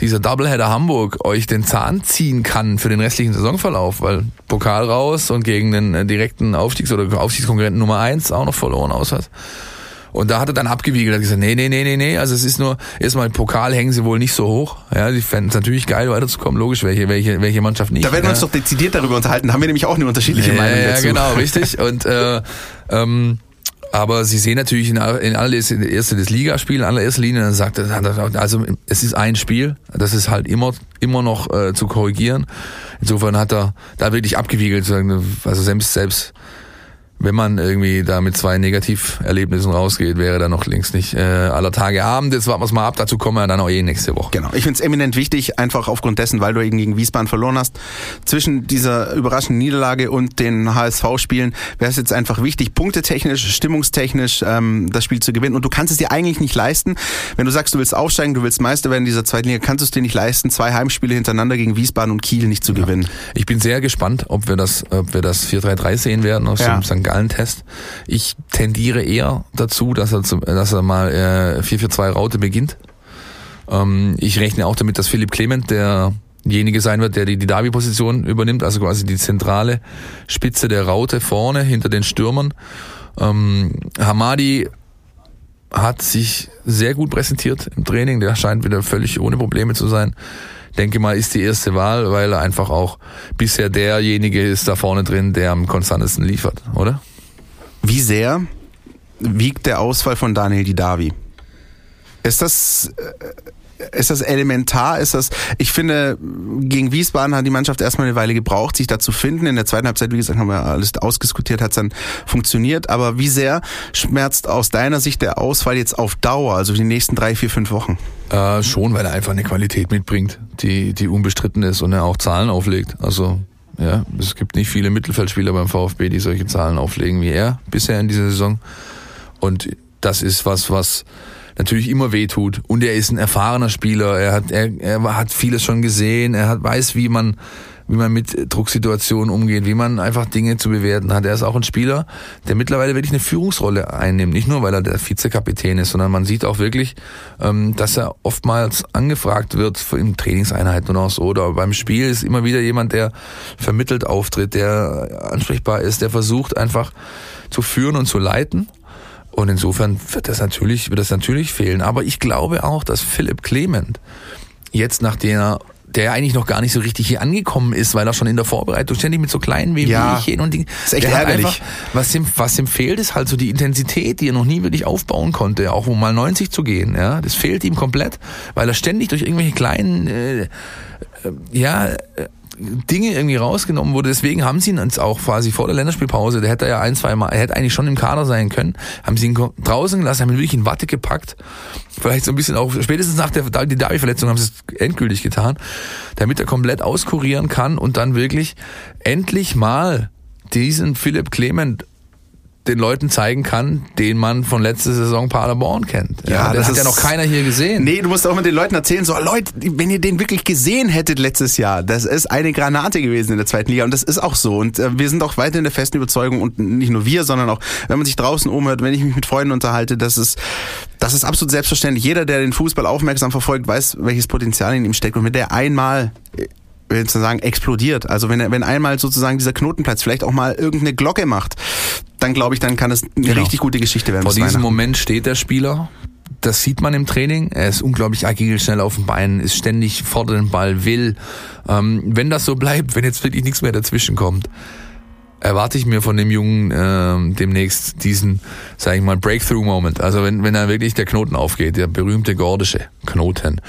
dieser Doubleheader Hamburg euch den Zahn ziehen kann für den restlichen Saisonverlauf? Weil Pokal raus und gegen den äh, direkten Aufstiegs- oder Aufstiegskonkurrenten Nummer eins auch noch verloren aus hat. Und da hat er dann abgewiegelt, hat gesagt, nee, nee, nee, nee, nee, also es ist nur, erstmal im Pokal hängen sie wohl nicht so hoch. Ja, die fänden es natürlich geil weiterzukommen, logisch, welche, welche, welche Mannschaft nicht. Da werden wir ja. uns doch dezidiert darüber unterhalten, haben wir nämlich auch eine unterschiedliche ja, Meinung dazu. Ja, genau, richtig. Und äh, ähm, aber sie sehen natürlich in, in allererster erste das Ligaspiel, in allererster Linie, dann sagt er, also es ist ein Spiel, das ist halt immer, immer noch äh, zu korrigieren. Insofern hat er da wirklich abgewiegelt, also selbst, selbst wenn man irgendwie da mit zwei Negativerlebnissen rausgeht, wäre da noch links nicht äh, aller Tage Abend. Jetzt warten wir mal ab, dazu kommen wir dann auch eh nächste Woche. Genau, ich finde es eminent wichtig, einfach aufgrund dessen, weil du eben gegen Wiesbaden verloren hast, zwischen dieser überraschenden Niederlage und den HSV-Spielen wäre es jetzt einfach wichtig, punktetechnisch, stimmungstechnisch ähm, das Spiel zu gewinnen. Und du kannst es dir eigentlich nicht leisten, wenn du sagst, du willst aufsteigen, du willst Meister werden in dieser zweiten Liga, kannst du es dir nicht leisten, zwei Heimspiele hintereinander gegen Wiesbaden und Kiel nicht zu ja. gewinnen. Ich bin sehr gespannt, ob wir das, ob wir das 4-3-3 sehen werden aus ja. dem St. Gallen-Test. Ich tendiere eher dazu, dass er, dass er mal äh, 4-4-2 Raute beginnt. Ähm, ich rechne auch damit, dass Philipp Clement derjenige sein wird, der die, die Davi-Position übernimmt, also quasi die zentrale Spitze der Raute vorne hinter den Stürmern. Ähm, Hamadi hat sich sehr gut präsentiert im Training. Der scheint wieder völlig ohne Probleme zu sein. Denke mal, ist die erste Wahl, weil er einfach auch bisher derjenige ist da vorne drin, der am konstantesten liefert, oder? Wie sehr wiegt der Ausfall von Daniel Didavi? Ist das, äh, ist das elementar? Ist das, ich finde, gegen Wiesbaden hat die Mannschaft erstmal eine Weile gebraucht, sich da zu finden. In der zweiten Halbzeit, wie gesagt, haben wir alles ausdiskutiert, hat es dann funktioniert. Aber wie sehr schmerzt aus deiner Sicht der Ausfall jetzt auf Dauer, also die nächsten drei, vier, fünf Wochen? Äh, schon, weil er einfach eine Qualität mitbringt, die, die unbestritten ist und er auch Zahlen auflegt. Also ja, es gibt nicht viele Mittelfeldspieler beim VfB, die solche Zahlen auflegen wie er bisher in dieser Saison. Und das ist was, was natürlich immer wehtut. Und er ist ein erfahrener Spieler. Er hat, er, er hat vieles schon gesehen. Er hat, weiß, wie man wie man mit Drucksituationen umgeht, wie man einfach Dinge zu bewerten hat. Er ist auch ein Spieler, der mittlerweile wirklich eine Führungsrolle einnimmt. Nicht nur, weil er der Vizekapitän ist, sondern man sieht auch wirklich, ähm, dass er oftmals angefragt wird in Trainingseinheiten und auch so. Oder beim Spiel ist immer wieder jemand, der vermittelt auftritt, der ansprechbar ist, der versucht einfach zu führen und zu leiten. Und insofern wird das natürlich, wird das natürlich fehlen. Aber ich glaube auch, dass Philipp Clement jetzt nach der der eigentlich noch gar nicht so richtig hier angekommen ist, weil er schon in der Vorbereitung ständig mit so kleinen Wehwehchen ja, und Dingen. Ist echt ärgerlich. Einfach, was ihm, was ihm fehlt, ist halt so die Intensität, die er noch nie wirklich aufbauen konnte, auch um mal 90 zu gehen. Ja, das fehlt ihm komplett, weil er ständig durch irgendwelche kleinen, äh, äh ja, äh, Dinge irgendwie rausgenommen wurde. Deswegen haben sie ihn uns auch quasi vor der Länderspielpause, der hätte ja ein, zwei Mal, er hätte eigentlich schon im Kader sein können, haben sie ihn draußen gelassen, haben ihn wirklich in Watte gepackt. Vielleicht so ein bisschen auch, spätestens nach der Derby-Verletzung haben sie es endgültig getan, damit er komplett auskurieren kann und dann wirklich endlich mal diesen Philipp Clement den Leuten zeigen kann, den man von letzter Saison Paderborn kennt. Ja, ja das hat ja noch keiner hier gesehen. Nee, du musst auch mit den Leuten erzählen, so Leute, wenn ihr den wirklich gesehen hättet letztes Jahr, das ist eine Granate gewesen in der zweiten Liga und das ist auch so und äh, wir sind auch weiter in der festen Überzeugung und nicht nur wir, sondern auch, wenn man sich draußen umhört, wenn ich mich mit Freunden unterhalte, das ist, das ist absolut selbstverständlich. Jeder, der den Fußball aufmerksam verfolgt, weiß, welches Potenzial in ihm steckt und wenn der einmal will sagen, explodiert. Also wenn, wenn einmal sozusagen dieser Knotenplatz vielleicht auch mal irgendeine Glocke macht, dann glaube ich, dann kann es eine genau. richtig gute Geschichte werden. Vor diesem Moment steht der Spieler. Das sieht man im Training. Er ist unglaublich agil, schnell auf den Beinen, ist ständig vor den Ball, will. Ähm, wenn das so bleibt, wenn jetzt wirklich nichts mehr dazwischen kommt, erwarte ich mir von dem Jungen äh, demnächst diesen, sage ich mal, Breakthrough-Moment. Also wenn, wenn da wirklich der Knoten aufgeht, der berühmte gordische Knoten.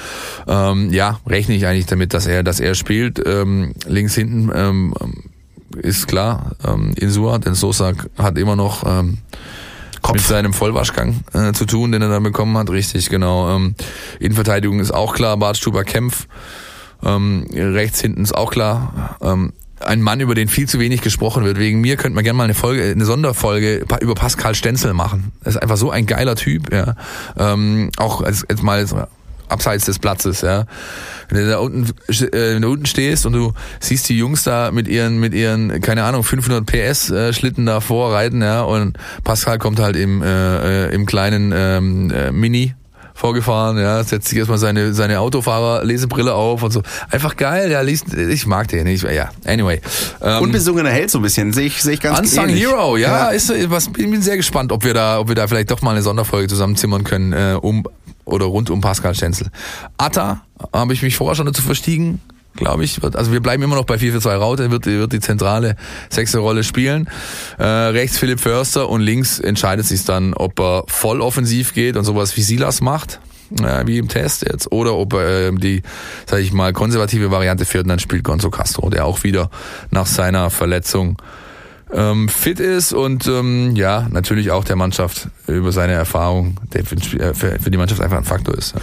Ähm, ja, rechne ich eigentlich damit, dass er, dass er spielt. Ähm, links hinten ähm, ist klar, ähm, Insua, denn Sosa hat immer noch ähm, Kopf. mit seinem Vollwaschgang äh, zu tun, den er dann bekommen hat. Richtig, genau. Ähm, Innenverteidigung ist auch klar, Bartstuber Kempf. Ähm, rechts hinten ist auch klar. Ähm, ein Mann, über den viel zu wenig gesprochen wird. Wegen mir könnte man gerne mal eine Folge, eine Sonderfolge über Pascal Stenzel machen. Das ist einfach so ein geiler Typ, ja. Ähm, auch als, als mal abseits des Platzes, ja. Wenn du da unten, äh, wenn du unten stehst und du siehst die Jungs da mit ihren, mit ihren, keine Ahnung, 500 PS äh, Schlitten da vorreiten, ja, und Pascal kommt halt im, äh, äh im kleinen ähm, äh, Mini vorgefahren, ja, setzt sich erstmal seine, seine Autofahrer-Lesebrille auf und so. Einfach geil, ja, liest, ich mag den, ich, ja, anyway. Ähm, Unbesungener Held so ein bisschen, sehe ich, sehe ich ganz Unsung ähnlich. Hero, ja, ja, ist, was, bin sehr gespannt, ob wir da, ob wir da vielleicht doch mal eine Sonderfolge zusammenzimmern können, äh, um, oder rund um Pascal Stenzel. Atta, habe ich mich vorher schon dazu verstiegen, glaube ich. Also wir bleiben immer noch bei 4 4 2 Raute, wird, wird die zentrale sechste Rolle spielen. Äh, rechts Philipp Förster und links entscheidet sich dann, ob er voll offensiv geht und sowas wie Silas macht. Äh, wie im Test jetzt, oder ob er äh, die, sag ich mal, konservative Variante fährt und dann spielt Gonzo Castro, der auch wieder nach seiner Verletzung ähm, fit ist und ähm, ja, natürlich auch der Mannschaft über seine Erfahrung, der für, äh, für die Mannschaft einfach ein Faktor ist.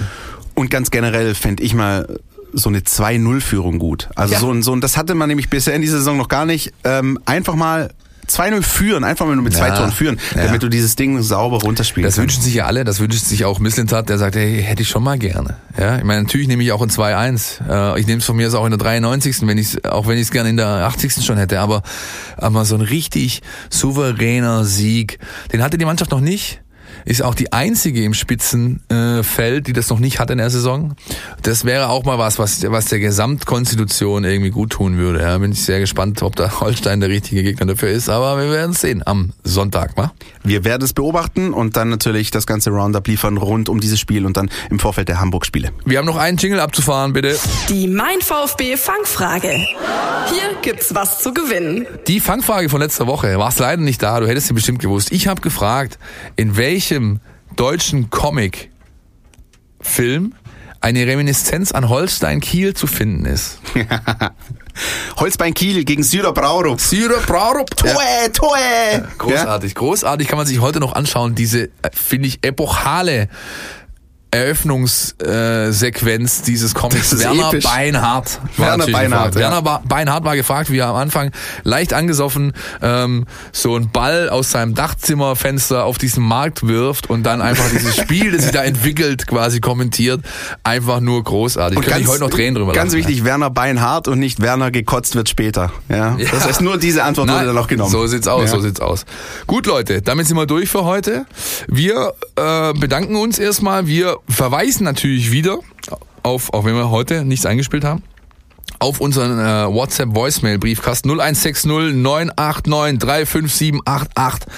Und ganz generell fände ich mal so eine 2-0-Führung gut. Also ja. so, ein, so ein, das hatte man nämlich bisher in dieser Saison noch gar nicht. Ähm, einfach mal 2-0 führen, einfach mal nur mit zwei ja, Toren führen, ja. damit du dieses Ding sauber runterspielst. Das wünschen sich ja alle, das wünscht sich auch Misslintat, der sagt, hey, hätte ich schon mal gerne. Ja, ich meine, natürlich nehme ich auch ein 2-1. Äh, ich nehme es von mir auch in der 93. wenn ich auch wenn ich es gerne in der 80. schon hätte, aber aber so ein richtig souveräner Sieg, den hatte die Mannschaft noch nicht ist auch die einzige im Spitzenfeld, die das noch nicht hat in der Saison. Das wäre auch mal was, was, was der Gesamtkonstitution irgendwie gut tun würde. Ja, bin ich sehr gespannt, ob da Holstein der richtige Gegner dafür ist. Aber wir werden es sehen am Sonntag, wa? Wir werden es beobachten und dann natürlich das ganze Roundup liefern rund um dieses Spiel und dann im Vorfeld der Hamburg-Spiele. Wir haben noch einen Jingle abzufahren, bitte. Die Mein VfB Fangfrage. Hier gibt's was zu gewinnen. Die Fangfrage von letzter Woche. Warst leider nicht da, du hättest sie bestimmt gewusst. Ich habe gefragt, in welchem welchem deutschen Comic-Film eine Reminiszenz an Holstein Kiel zu finden ist. Holzbein Kiel gegen Syrer Braurup. Syrer Braurup. Toe, ja. Toe. Großartig, großartig kann man sich heute noch anschauen. Diese, äh, finde ich, epochale Eröffnungssequenz dieses Comics. Werner episch. Beinhardt. Werner Beinhardt. Ja. Werner Beinhardt war gefragt, wie er am Anfang leicht angesoffen ähm, so einen Ball aus seinem Dachzimmerfenster auf diesen Markt wirft und dann einfach dieses Spiel, das sich da entwickelt, quasi kommentiert. Einfach nur großartig. Und Kann ich heute noch drehen drüber Ganz lassen, wichtig, ja. Werner Beinhardt und nicht Werner gekotzt wird später. Ja? ja. Das heißt, nur diese Antwort Nein, wurde dann noch genommen. So sieht's aus, so sieht's aus. Gut, Leute, damit sind wir durch für heute. Wir äh, bedanken uns erstmal. Wir verweisen natürlich wieder auf, auch wenn wir heute nichts eingespielt haben, auf unseren äh, WhatsApp Voicemail Briefkasten 0160 989 35788.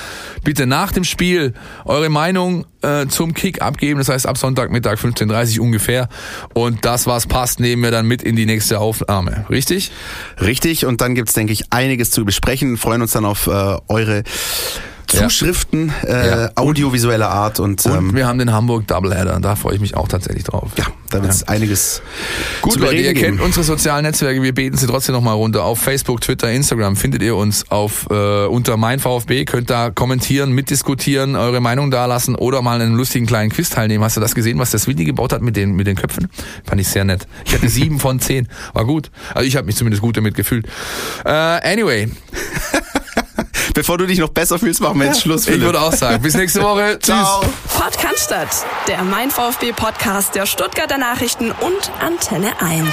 Bitte nach dem Spiel eure Meinung äh, zum Kick abgeben, das heißt ab Sonntagmittag 15:30 ungefähr und das was passt, nehmen wir dann mit in die nächste Aufnahme. Richtig? Richtig und dann gibt's denke ich einiges zu besprechen, freuen uns dann auf äh, eure Zuschriften äh, audiovisueller Art und, Und ähm, wir haben den Hamburg Doubleheader, da freue ich mich auch tatsächlich drauf. ja, da wird es einiges Gut, zu Leute, ihr kennt geben. unsere sozialen Netzwerke, wir beten sie trotzdem nochmal runter. Auf Facebook, Twitter, Instagram findet ihr uns auf äh, unter mein VfB, könnt da kommentieren, mitdiskutieren, eure Meinung dalassen oder mal in einem lustigen kleinen Quiz teilnehmen. Hast du das gesehen, was der Swinny gebaut hat mit den, mit den Köpfen? Fand ich sehr nett. Ich hatte sieben von zehn. War gut. Also ich habe mich zumindest gut damit gefühlt. Äh, anyway, Bevor du dich noch besser fühlst, machen wir jetzt Schluss. ich Philipp. würde auch sagen, bis nächste Woche. Ciao. Pott Cannstatt, der Mein VfB Podcast der Stuttgarter Nachrichten und Antenne 1.